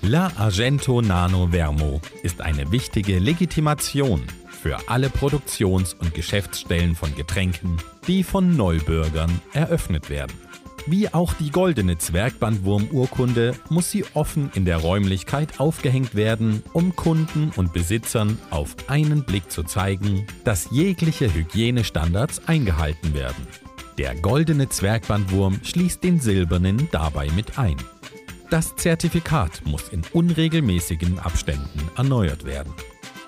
La Argento Nano Vermo ist eine wichtige Legitimation für alle Produktions- und Geschäftsstellen von Getränken, die von Neubürgern eröffnet werden. Wie auch die goldene Zwergbandwurm-Urkunde muss sie offen in der Räumlichkeit aufgehängt werden, um Kunden und Besitzern auf einen Blick zu zeigen, dass jegliche Hygienestandards eingehalten werden. Der goldene Zwergbandwurm schließt den silbernen dabei mit ein. Das Zertifikat muss in unregelmäßigen Abständen erneuert werden.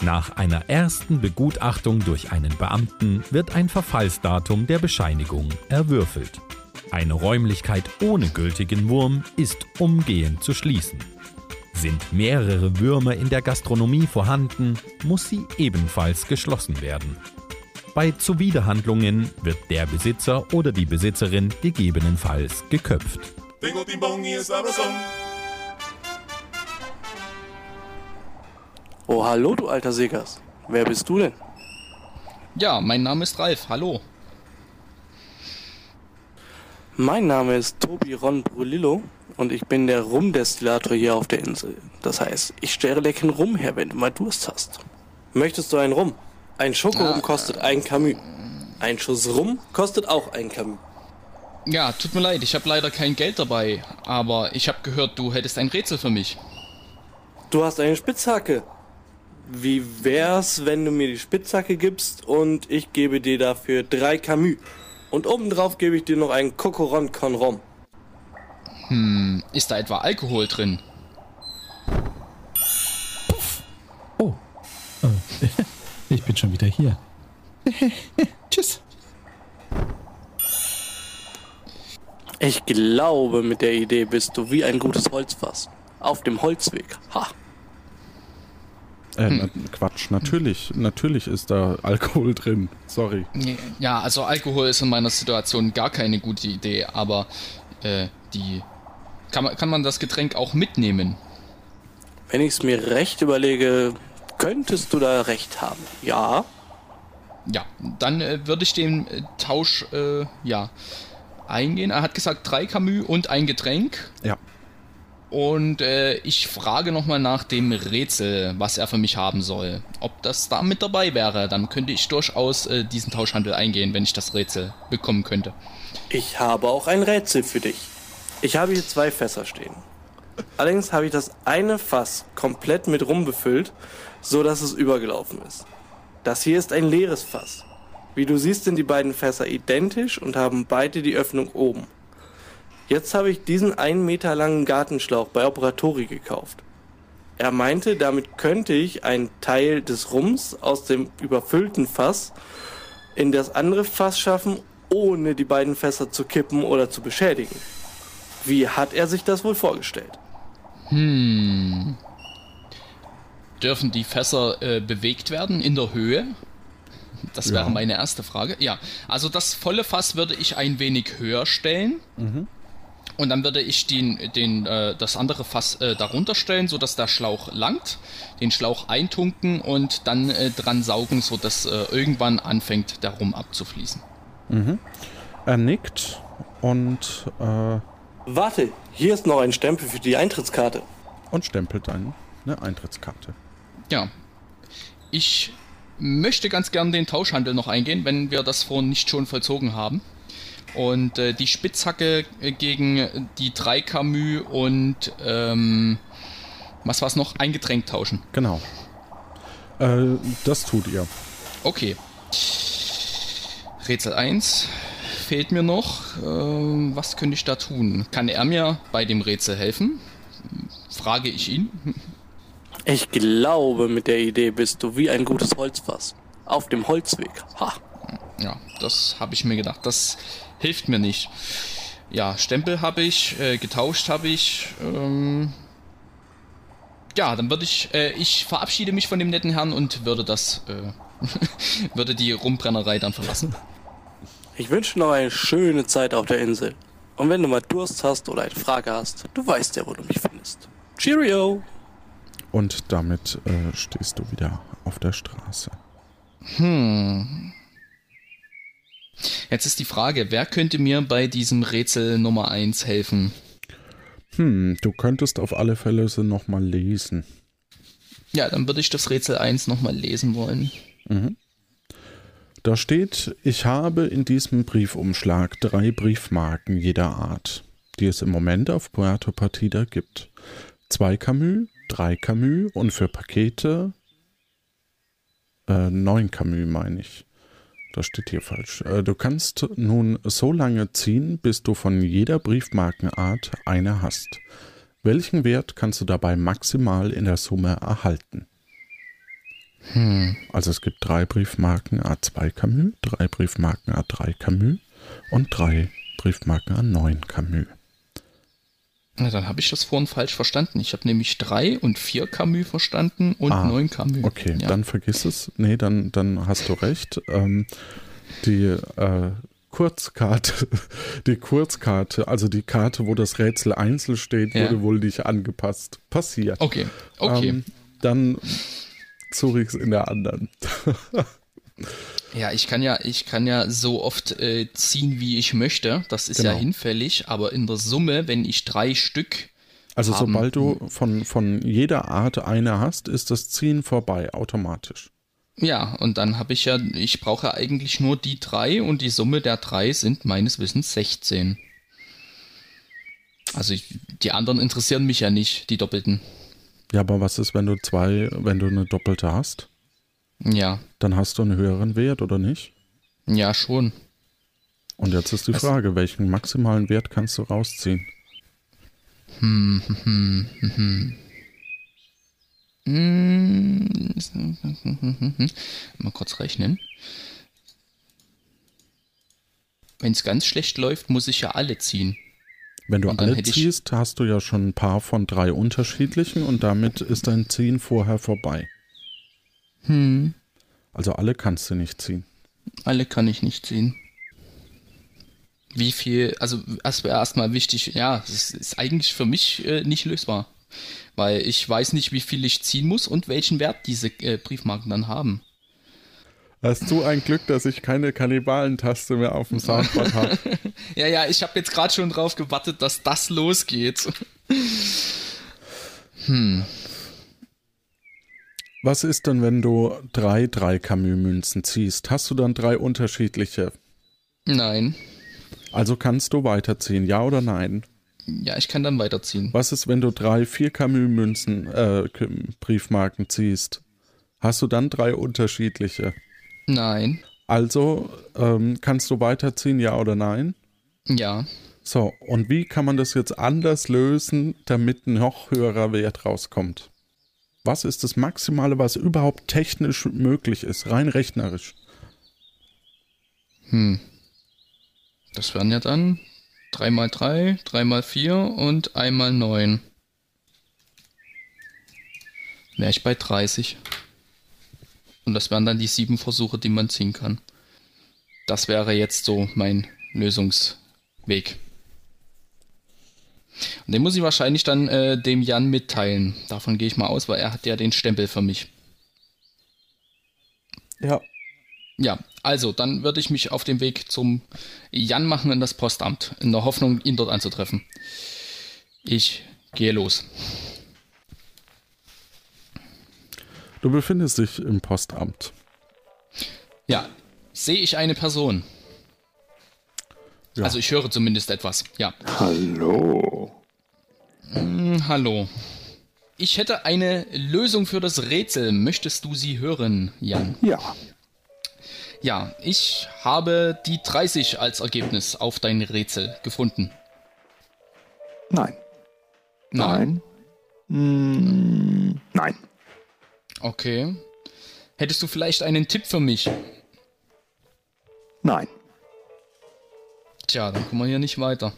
Nach einer ersten Begutachtung durch einen Beamten wird ein Verfallsdatum der Bescheinigung erwürfelt. Eine Räumlichkeit ohne gültigen Wurm ist umgehend zu schließen. Sind mehrere Würmer in der Gastronomie vorhanden, muss sie ebenfalls geschlossen werden. Bei Zuwiderhandlungen wird der Besitzer oder die Besitzerin gegebenenfalls geköpft. Tengo timbón y es Oh, hallo, du alter Segas. Wer bist du denn? Ja, mein Name ist Ralf. Hallo. Mein Name ist Tobi Ron Brulillo und ich bin der Rumdestillator hier auf der Insel. Das heißt, ich stelle leckeren Rum her, wenn du mal Durst hast. Möchtest du einen Rum? Ein Schokorum kostet ein Camus. Ein Schuss Rum kostet auch ein Camus. Ja, tut mir leid, ich habe leider kein Geld dabei, aber ich habe gehört, du hättest ein Rätsel für mich. Du hast eine Spitzhacke. Wie wär's, wenn du mir die Spitzhacke gibst und ich gebe dir dafür drei Camus? Und obendrauf gebe ich dir noch einen Cocoron con Rum. Hm, ist da etwa Alkohol drin? Oh. Äh, ich bin schon wieder hier. Tschüss. Ich glaube, mit der Idee bist du wie ein gutes Holzfass. Auf dem Holzweg. Ha. Äh, na, Quatsch, natürlich, natürlich ist da Alkohol drin. Sorry. Ja, also Alkohol ist in meiner Situation gar keine gute Idee, aber äh, die kann man, kann man das Getränk auch mitnehmen? Wenn ich es mir recht überlege, könntest du da recht haben. Ja. Ja, dann äh, würde ich den äh, Tausch äh, ja eingehen. Er hat gesagt drei Camus und ein Getränk. Ja. Und äh, ich frage nochmal nach dem Rätsel, was er für mich haben soll. Ob das da mit dabei wäre, dann könnte ich durchaus äh, diesen Tauschhandel eingehen, wenn ich das Rätsel bekommen könnte. Ich habe auch ein Rätsel für dich. Ich habe hier zwei Fässer stehen. Allerdings habe ich das eine Fass komplett mit Rum befüllt, so dass es übergelaufen ist. Das hier ist ein leeres Fass. Wie du siehst, sind die beiden Fässer identisch und haben beide die Öffnung oben. Jetzt habe ich diesen einen Meter langen Gartenschlauch bei Operatori gekauft. Er meinte, damit könnte ich einen Teil des Rums aus dem überfüllten Fass in das andere Fass schaffen, ohne die beiden Fässer zu kippen oder zu beschädigen. Wie hat er sich das wohl vorgestellt? Hm. Dürfen die Fässer äh, bewegt werden in der Höhe? Das wäre Ja. meine erste Frage. Ja, also das volle Fass würde ich ein wenig höher stellen. Mhm. Und dann würde ich den, den, äh, das andere Fass äh, darunter stellen, sodass der Schlauch langt, den Schlauch eintunken und dann äh, dran saugen, sodass äh, irgendwann anfängt, der Rum abzufließen. Mhm. Er nickt und, äh, Warte, hier ist noch ein Stempel für die Eintrittskarte. und stempelt eine Eintrittskarte. Ja. Ich möchte ganz gern den Tauschhandel noch eingehen, wenn wir das vorhin nicht schon vollzogen haben. Und äh, die Spitzhacke äh, gegen die drei Camus und ähm, was war's noch? Ein Getränk tauschen. Genau. Äh, das tut ihr. Okay. Rätsel 1 fehlt mir noch. Ähm, was könnte ich da tun? Kann er mir bei dem Rätsel helfen? Frage ich ihn. Ich glaube, mit der Idee bist du wie ein gutes Holzfass. Auf dem Holzweg. Ha. Ja, das habe ich mir gedacht. Das hilft mir nicht. Ja, Stempel habe ich, äh, getauscht habe ich. Ähm, ja, dann würde ich, äh, ich verabschiede mich von dem netten Herrn und würde das, äh, würde die Rumbrennerei dann verlassen. Ich wünsche noch eine schöne Zeit auf der Insel. Und wenn du mal Durst hast oder eine Frage hast, du weißt ja, wo du mich findest. Cheerio! Und damit äh, stehst du wieder auf der Straße. Hm. Jetzt ist die Frage, wer könnte mir bei diesem Rätsel Nummer 1 helfen? Hm, du könntest auf alle Fälle sie nochmal lesen. Ja, dann würde ich das Rätsel 1 nochmal lesen wollen. Mhm. Da steht, ich habe in diesem Briefumschlag drei Briefmarken jeder Art, die es im Moment auf Puerto Partida gibt. Zwei Camus, drei Camus und für Pakete äh, neun Camus, meine ich. Das steht hier falsch. Äh, du kannst nun so lange ziehen, bis du von jeder Briefmarkenart eine hast. Welchen Wert kannst du dabei maximal in der Summe erhalten? Hm. Also es gibt drei Briefmarken A2 Camus, drei Briefmarken A3 Camus und drei Briefmarken A9 Camus. Na, dann habe ich das vorhin falsch verstanden. Ich habe nämlich drei und vier Camus verstanden und Ah, neun Camus. Okay, ja. dann vergiss es. Nee, dann, dann hast du recht. Ähm, die äh, Kurzkarte, die Kurzkarte, also die Karte, wo das Rätsel einzeln steht, Ja. wurde wohl nicht angepasst. Passiert. Okay, okay. Ähm, dann suche ich es in der anderen. Ja, ich kann ja, ich kann ja so oft äh, ziehen, wie ich möchte. Das ist ja Genau. hinfällig, aber in der Summe, wenn ich drei Stück Also haben, sobald du von, von jeder Art eine hast, ist das Ziehen vorbei, automatisch. Ja, und dann habe ich ja, ich brauche eigentlich nur die drei und die Summe der drei sind meines Wissens 16. Also ich, die anderen interessieren mich ja nicht, die doppelten. Ja, aber was ist, wenn du zwei, wenn du eine doppelte hast? Ja, Dann hast du einen höheren Wert, oder nicht? ja schon. Und jetzt ist die Was- Frage, welchen maximalen Wert kannst du rausziehen? Hm, hm, hm, hm. Hm, Mal kurz rechnen. Wenn es ganz schlecht läuft, muss ich ja alle ziehen. Wenn du alle ziehst, hast du ja schon ein paar von drei unterschiedlichen und damit ist dein Ziehen vorher vorbei. Hm. Also alle kannst du nicht ziehen. Alle kann ich nicht ziehen. Wie viel, also es wäre erstmal wichtig, ja, es ist eigentlich für mich äh, nicht lösbar. Weil ich weiß nicht, wie viel ich ziehen muss und welchen Wert diese äh, Briefmarken dann haben. Hast du ein Glück, dass ich keine Kannibalentaste mehr auf dem Soundboard habe? Ja, ja, ich habe jetzt gerade schon drauf gewartet, dass das losgeht. Hm. Was ist denn, wenn du drei drei Camus-Münzen ziehst? Hast du dann drei unterschiedliche? Nein. Also kannst du weiterziehen, ja oder nein? Ja, ich kann dann weiterziehen. Was ist, wenn du drei vier Camus-Münzen, äh, Briefmarken ziehst? Hast du dann drei unterschiedliche? Nein. Also ähm, kannst du weiterziehen, ja oder nein? Ja. So, und wie kann man das jetzt anders lösen, damit ein noch höherer Wert rauskommt? Was ist das Maximale, was überhaupt technisch möglich ist, rein rechnerisch? Hm. Das wären ja dann 3 mal 3, 3 mal 4 und 1 mal 9. Wäre ich bei 30. Und das wären dann die sieben Versuche, die man ziehen kann. Das wäre jetzt so mein Lösungsweg. Und den muss ich wahrscheinlich dann äh, dem Jan mitteilen. Davon gehe ich mal aus, weil er hat ja den Stempel für mich. Ja. Ja, also dann würde ich mich auf den Weg zum Jan machen in das Postamt, in der Hoffnung, ihn dort anzutreffen. Ich gehe los. Du befindest dich im Postamt. Ja, sehe ich eine Person. Ja. Also ich höre zumindest etwas. Ja. Hallo. Hm, hallo. Ich hätte eine Lösung für das Rätsel. Möchtest du sie hören, Jan? Ja. Ja, ich habe die 30 als Ergebnis auf dein Rätsel gefunden. Nein. Nein. Nein. Mm, nein. Okay. Hättest du vielleicht einen Tipp für mich? Nein. Tja, dann kommen wir hier nicht weiter.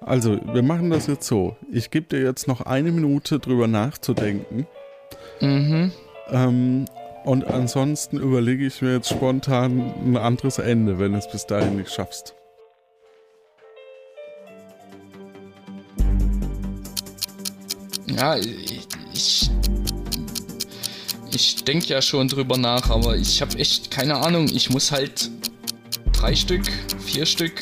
Also, wir machen das jetzt so. Ich gebe dir jetzt noch eine Minute drüber nachzudenken. Mhm. Ähm, und ansonsten überlege ich mir jetzt spontan ein anderes Ende, wenn du es bis dahin nicht schaffst. Ja, ich. Ich, ich denke ja schon drüber nach, aber ich habe echt keine Ahnung. Ich muss halt drei Stück, vier Stück.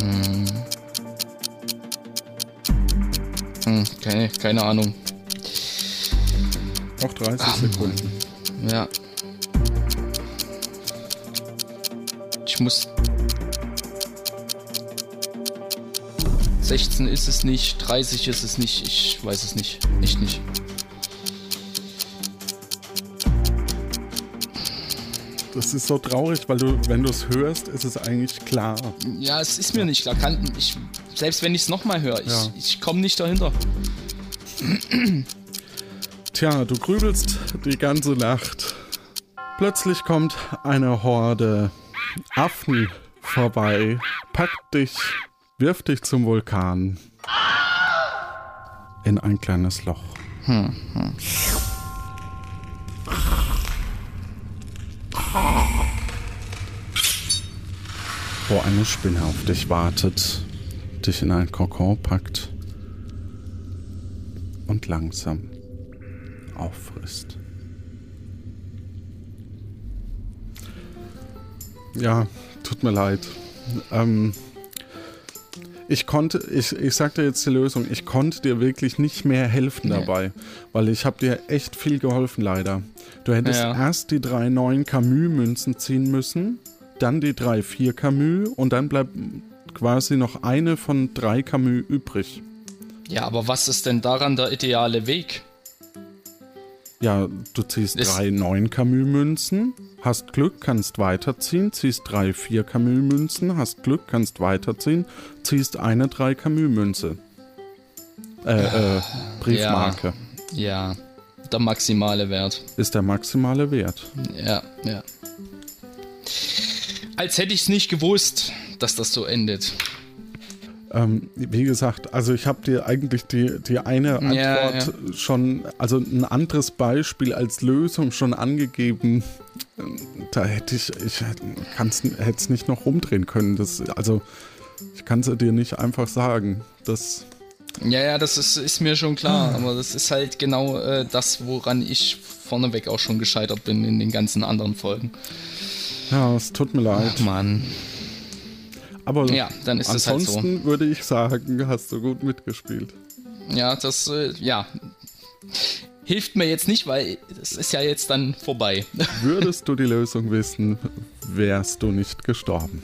Hm. Hm, keine, keine Ahnung. Noch 30 Ach, Sekunden. Ja. Ich muss. 16 ist es nicht, 30 ist es nicht, ich weiß es nicht. Echt nicht. Das ist so traurig, weil du, wenn du es hörst, ist es eigentlich klar. Ja, es ist mir nicht klar. Kann, ich, selbst wenn ich es nochmal höre, ich, Ja. ich komme nicht dahinter. Tja, du grübelst die ganze Nacht. Plötzlich kommt eine Horde Affen vorbei, packt dich, wirft dich zum Vulkan. In ein kleines Loch. Wo eine Spinne auf dich wartet, dich in ein Kokon packt und langsam auffrisst. Ja, tut mir leid. Ähm, ich konnte, ich, ich sag dir jetzt die Lösung, ich konnte dir wirklich nicht mehr helfen Nee. dabei, weil ich habe dir echt viel geholfen leider. Du hättest Ja. erst die drei neuen Camus-Münzen ziehen müssen, dann die drei vier Camus und dann bleibt quasi noch eine von drei Camus übrig. Ja, aber was ist denn daran der ideale Weg? Ja, du ziehst Ist- drei neun Camus-Münzen, hast Glück, kannst weiterziehen, ziehst drei vier Camus-Münzen, hast Glück, kannst weiterziehen, ziehst eine drei Camus-Münze. Äh, äh, Briefmarke. Ja, der maximale Wert. Ist der maximale Wert. Ja, ja. Als hätte ich es nicht gewusst, dass das so endet. Ähm, wie gesagt, also ich habe dir eigentlich die, die eine Ja, Antwort schon, also ein anderes Beispiel als Lösung schon angegeben. Da hätte ich, ich hätte es nicht noch rumdrehen können. Das, also ich kann es dir nicht einfach sagen. Das, Ja, ja, das ist, ist mir schon klar, aber das ist halt genau äh, das, woran ich vorneweg auch schon gescheitert bin in den ganzen anderen Folgen. ja, es tut mir leid. Ach, Mann. Aber Ja, dann ist es halt so. ansonsten würde ich sagen, hast du gut mitgespielt. Ja, das, äh, ja. Hilft mir jetzt nicht, weil es ist ja jetzt dann vorbei. Würdest du die Lösung wissen, wärst du nicht gestorben.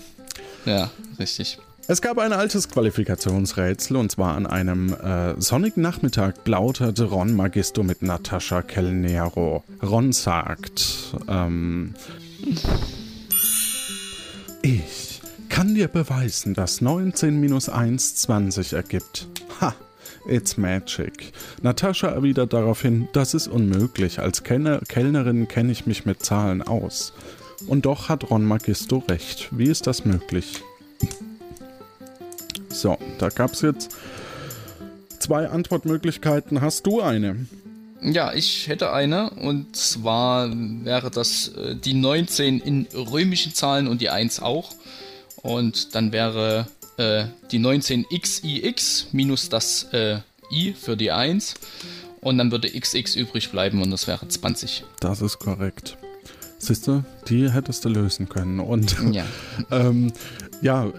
ja, richtig. Es gab ein altes Qualifikationsrätsel und zwar an einem äh, sonnigen Nachmittag plauderte Ron Magisto mit Natascha Kelnero. Ron sagt, ähm, ich kann dir beweisen, dass 19 minus 1 20 ergibt. Ha! It's magic. Natascha erwidert daraufhin, das ist unmöglich. Als Kellner, Kellnerin kenne ich mich mit Zahlen aus. Und doch hat Ron Magisto recht. Wie ist das möglich? So, da gab es jetzt zwei Antwortmöglichkeiten. Hast du eine? Ja, ich hätte eine und zwar wäre das äh, die 19 in römischen Zahlen und die 1 auch. Und dann wäre äh, die 19 XIX minus das äh, I für die 1 und dann würde XX übrig bleiben und das wäre 20. Das ist korrekt. Siehst du, die hättest du lösen können. Und Ja. ähm, ja,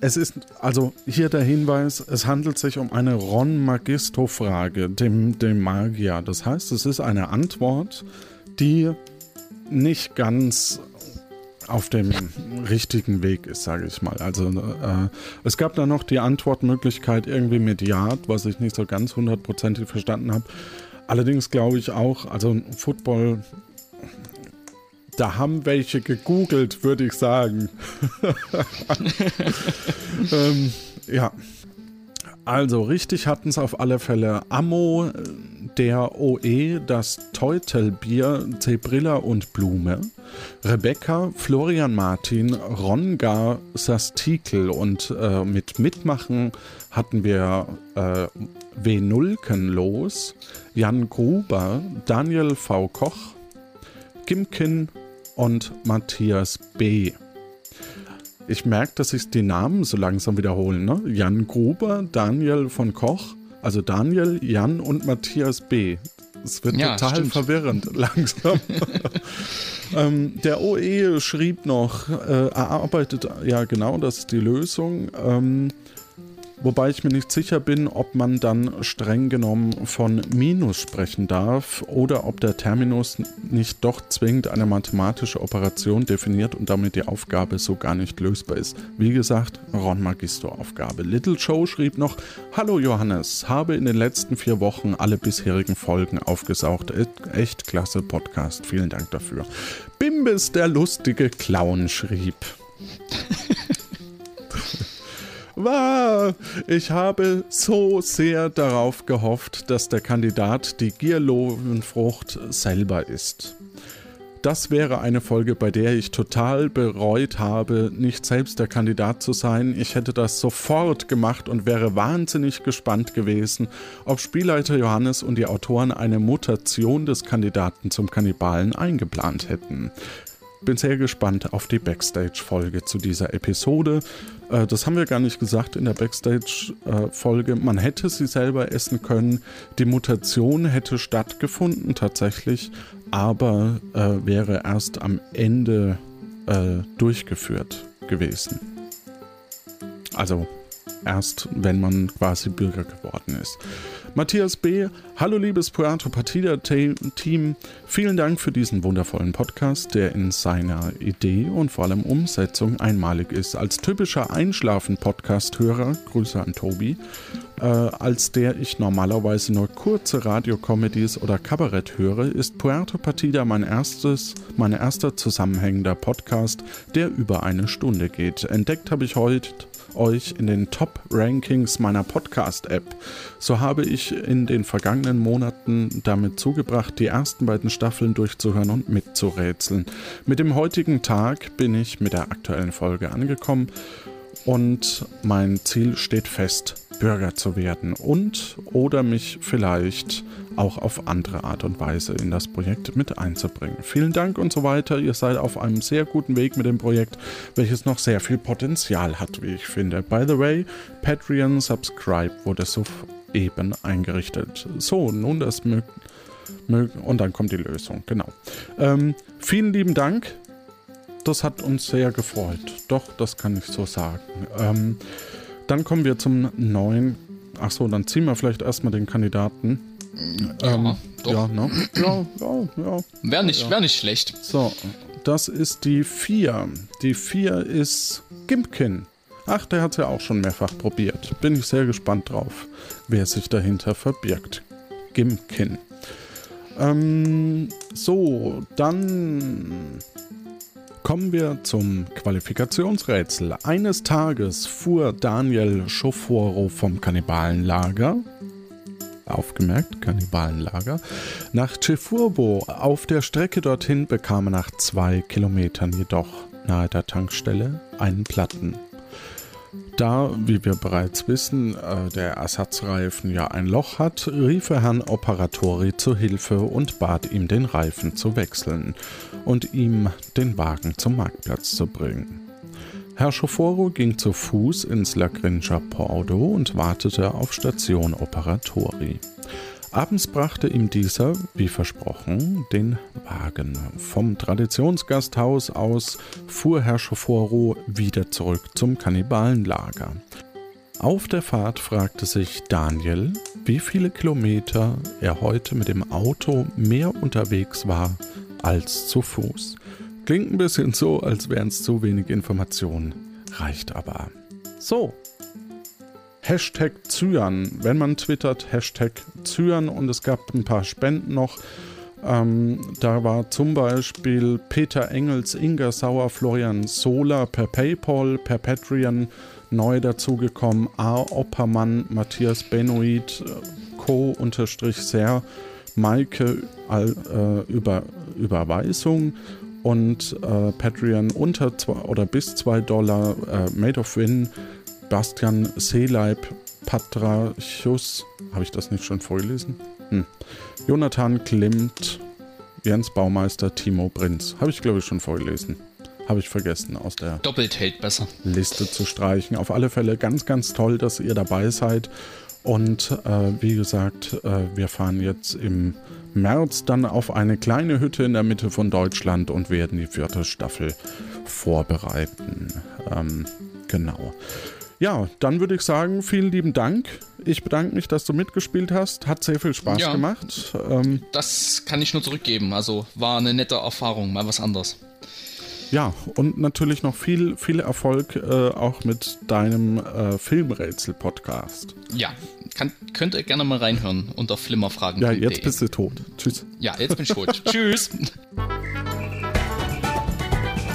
es ist, also hier der Hinweis, es handelt sich um eine Ron Magisto-Frage, dem, dem Magier. Das heißt, es ist eine Antwort, die nicht ganz auf dem richtigen Weg ist, sage ich mal. Also äh, es gab da noch die Antwortmöglichkeit irgendwie mit Yard, was ich nicht so ganz hundertprozentig verstanden habe. Allerdings glaube ich auch, also Football, da haben welche gegoogelt, würde ich sagen. ähm, ja. Also richtig hatten es auf alle Fälle Ammo, der OE, das Teutelbier, Zebrilla und Blume, Rebecca, Florian Martin, Rongar, Sastikel und äh, mit Mitmachen hatten wir äh, W. Nulken los, Jan Gruber, Daniel V. Koch, Gimkin und Matthias B. Ich merke, dass sich die Namen so langsam wiederholen. Ne? Jan Gruber, Daniel von Koch, also Daniel, Jan und Matthias B. Es wird Ja, total stimmt. verwirrend langsam. ähm, der OE schrieb noch, äh, erarbeitet, ja genau, das ist die Lösung. Ähm, Wobei ich mir nicht sicher bin, ob man dann streng genommen von Minus sprechen darf oder ob der Terminus nicht doch zwingend eine mathematische Operation definiert und damit die Aufgabe so gar nicht lösbar ist. Wie gesagt, Ron Magisto Aufgabe. Little Joe schrieb noch, Hallo Johannes, habe in den letzten vier Wochen alle bisherigen Folgen aufgesaugt. Echt klasse Podcast, vielen Dank dafür. Bimbis der lustige Clown schrieb. Ich habe so sehr darauf gehofft, dass der Kandidat die Gierlovenfrucht selber ist. Das wäre eine Folge, bei der ich total bereut habe, nicht selbst der Kandidat zu sein. Ich hätte das sofort gemacht und wäre wahnsinnig gespannt gewesen, ob Spielleiter Johannes und die Autoren eine Mutation des Kandidaten zum Kannibalen eingeplant hätten. Bin sehr gespannt auf die Backstage-Folge zu dieser Episode. Äh, das haben wir gar nicht gesagt in der Backstage-Folge. Man hätte sie selber essen können. Die Mutation hätte stattgefunden tatsächlich, aber äh, wäre erst am Ende äh, durchgeführt gewesen. Also erst, wenn man quasi Bürger geworden ist. Matthias B., hallo liebes Puerto Partida Team, vielen Dank für diesen wundervollen Podcast, der in seiner Idee und vor allem Umsetzung einmalig ist. Als typischer Einschlafen-Podcast-Hörer, Grüße an Tobi, äh, als der ich normalerweise nur kurze Radiocomedies oder Kabarett höre, ist Puerto Partida mein erstes, mein erster zusammenhängender Podcast, der über eine Stunde geht. Entdeckt habe ich heute euch in den Top-Rankings meiner Podcast-App. So habe ich in den vergangenen Monaten damit zugebracht, die ersten beiden Staffeln durchzuhören und mitzurätseln. Mit dem heutigen Tag bin ich mit der aktuellen Folge angekommen und mein Ziel steht fest, Bürger zu werden und oder mich vielleicht auch auf andere Art und Weise in das Projekt mit einzubringen. Vielen Dank und so weiter. Ihr seid auf einem sehr guten Weg mit dem Projekt, welches noch sehr viel Potenzial hat, wie ich finde. By the way, Patreon Subscribe wurde soeben eingerichtet. So, nun das mögt und dann kommt die Lösung, genau. Ähm, vielen lieben Dank. Das hat uns sehr gefreut. Doch, das kann ich so sagen. Ähm, dann kommen wir zum neuen. Achso, dann ziehen wir vielleicht erstmal den Kandidaten. Ja, ähm. Ja, ne? ja, ja, ja. Wäre nicht, ja. wär nicht schlecht. So, das ist die 4. Die 4 ist Gimpkin. Ach, der hat es ja auch schon mehrfach probiert. Bin ich sehr gespannt drauf, wer sich dahinter verbirgt. Gimpkin. Ähm, so, dann Kommen wir zum Qualifikationsrätsel. Eines Tages fuhr Daniel Schoforo vom Kannibalenlager, aufgemerkt, Kannibalenlager, nach Chefurbo. Auf der Strecke dorthin bekam er nach zwei Kilometern jedoch nahe der Tankstelle einen Platten. Da, wie wir bereits wissen, äh, der Ersatzreifen ja ein Loch hat, rief er Herrn Operatori zu Hilfe und bat ihm, den Reifen zu wechseln und ihm den Wagen zum Marktplatz zu bringen. Herr Schoforo ging zu Fuß ins La Grinja Pordo und wartete auf Station Operatori. Abends brachte ihm dieser, wie versprochen, den Wagen. Vom Traditionsgasthaus aus fuhr Herr Schoforo wieder zurück zum Kannibalenlager. Auf der Fahrt fragte sich Daniel, wie viele Kilometer er heute mit dem Auto mehr unterwegs war als zu Fuß. Klingt ein bisschen so, als wären es zu wenig Informationen, reicht aber. So, Hashtag Zyan. Wenn man twittert, Hashtag Zyan und es gab ein paar Spenden noch. Ähm, da war zum Beispiel Peter Engels, Inga Sauer, Florian Sola per PayPal, per Patreon neu dazugekommen. A. Oppermann, Matthias Benoit, Co-Ser, Maike all, äh, über Überweisung und äh, Patreon unter zwei oder bis 2 Dollar äh, Made of Win Bastian Seeleib, Patrachus, habe ich das nicht schon vorgelesen? Hm. Jonathan Klimt, Jens Baumeister, Timo Prinz. Habe ich, glaube ich, schon vorgelesen. Habe ich vergessen, aus der Doppelt hält besser. Liste zu streichen. Auf alle Fälle ganz, ganz toll, dass ihr dabei seid. Und äh, wie gesagt, äh, wir fahren jetzt im März dann auf eine kleine Hütte in der Mitte von Deutschland und werden die vierte Staffel vorbereiten. Ähm, genau. Ja, dann würde ich sagen, vielen lieben Dank. Ich bedanke mich, dass du mitgespielt hast. Hat sehr viel Spaß Ja. gemacht. Ähm, Das kann ich nur zurückgeben. Also war eine nette Erfahrung, mal was anderes. Ja, und natürlich noch viel, viel Erfolg äh, auch mit deinem äh, Filmrätsel-Podcast. Ja, kann, könnt ihr gerne mal reinhören unter flimmerfragen. Ja, jetzt bist du tot. Tschüss. Ja, jetzt bin ich tot. Tschüss.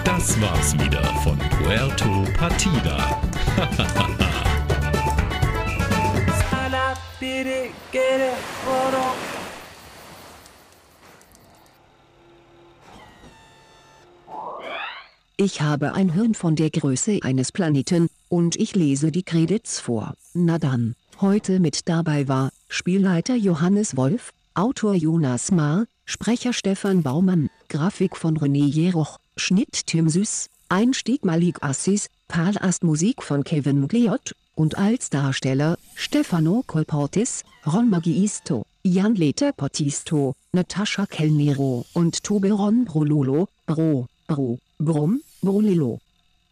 Das war's wieder von Puerto Partida. Ich habe ein Hirn von der Größe eines Planeten, und ich lese die Credits vor. Na dann, heute mit dabei war, Spielleiter Johannes Wolf, Autor Jonas Maar, Sprecher Stefan Baumann, Grafik von René Jeroch, Schnitt Tim Süß, Einstieg Malik Assis, Palast Musik von Kevin Gliot, und als Darsteller, Stefano Colportis, Ron Magiisto, Jan Leter Pottisto, Natascha Kellnero und Toberon Brololo, Bro, Bro, Brum, Brolilo.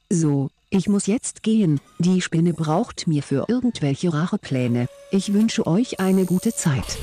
So, ich muss jetzt gehen, die Spinne braucht mir für irgendwelche Rachepläne. Ich wünsche euch eine gute Zeit.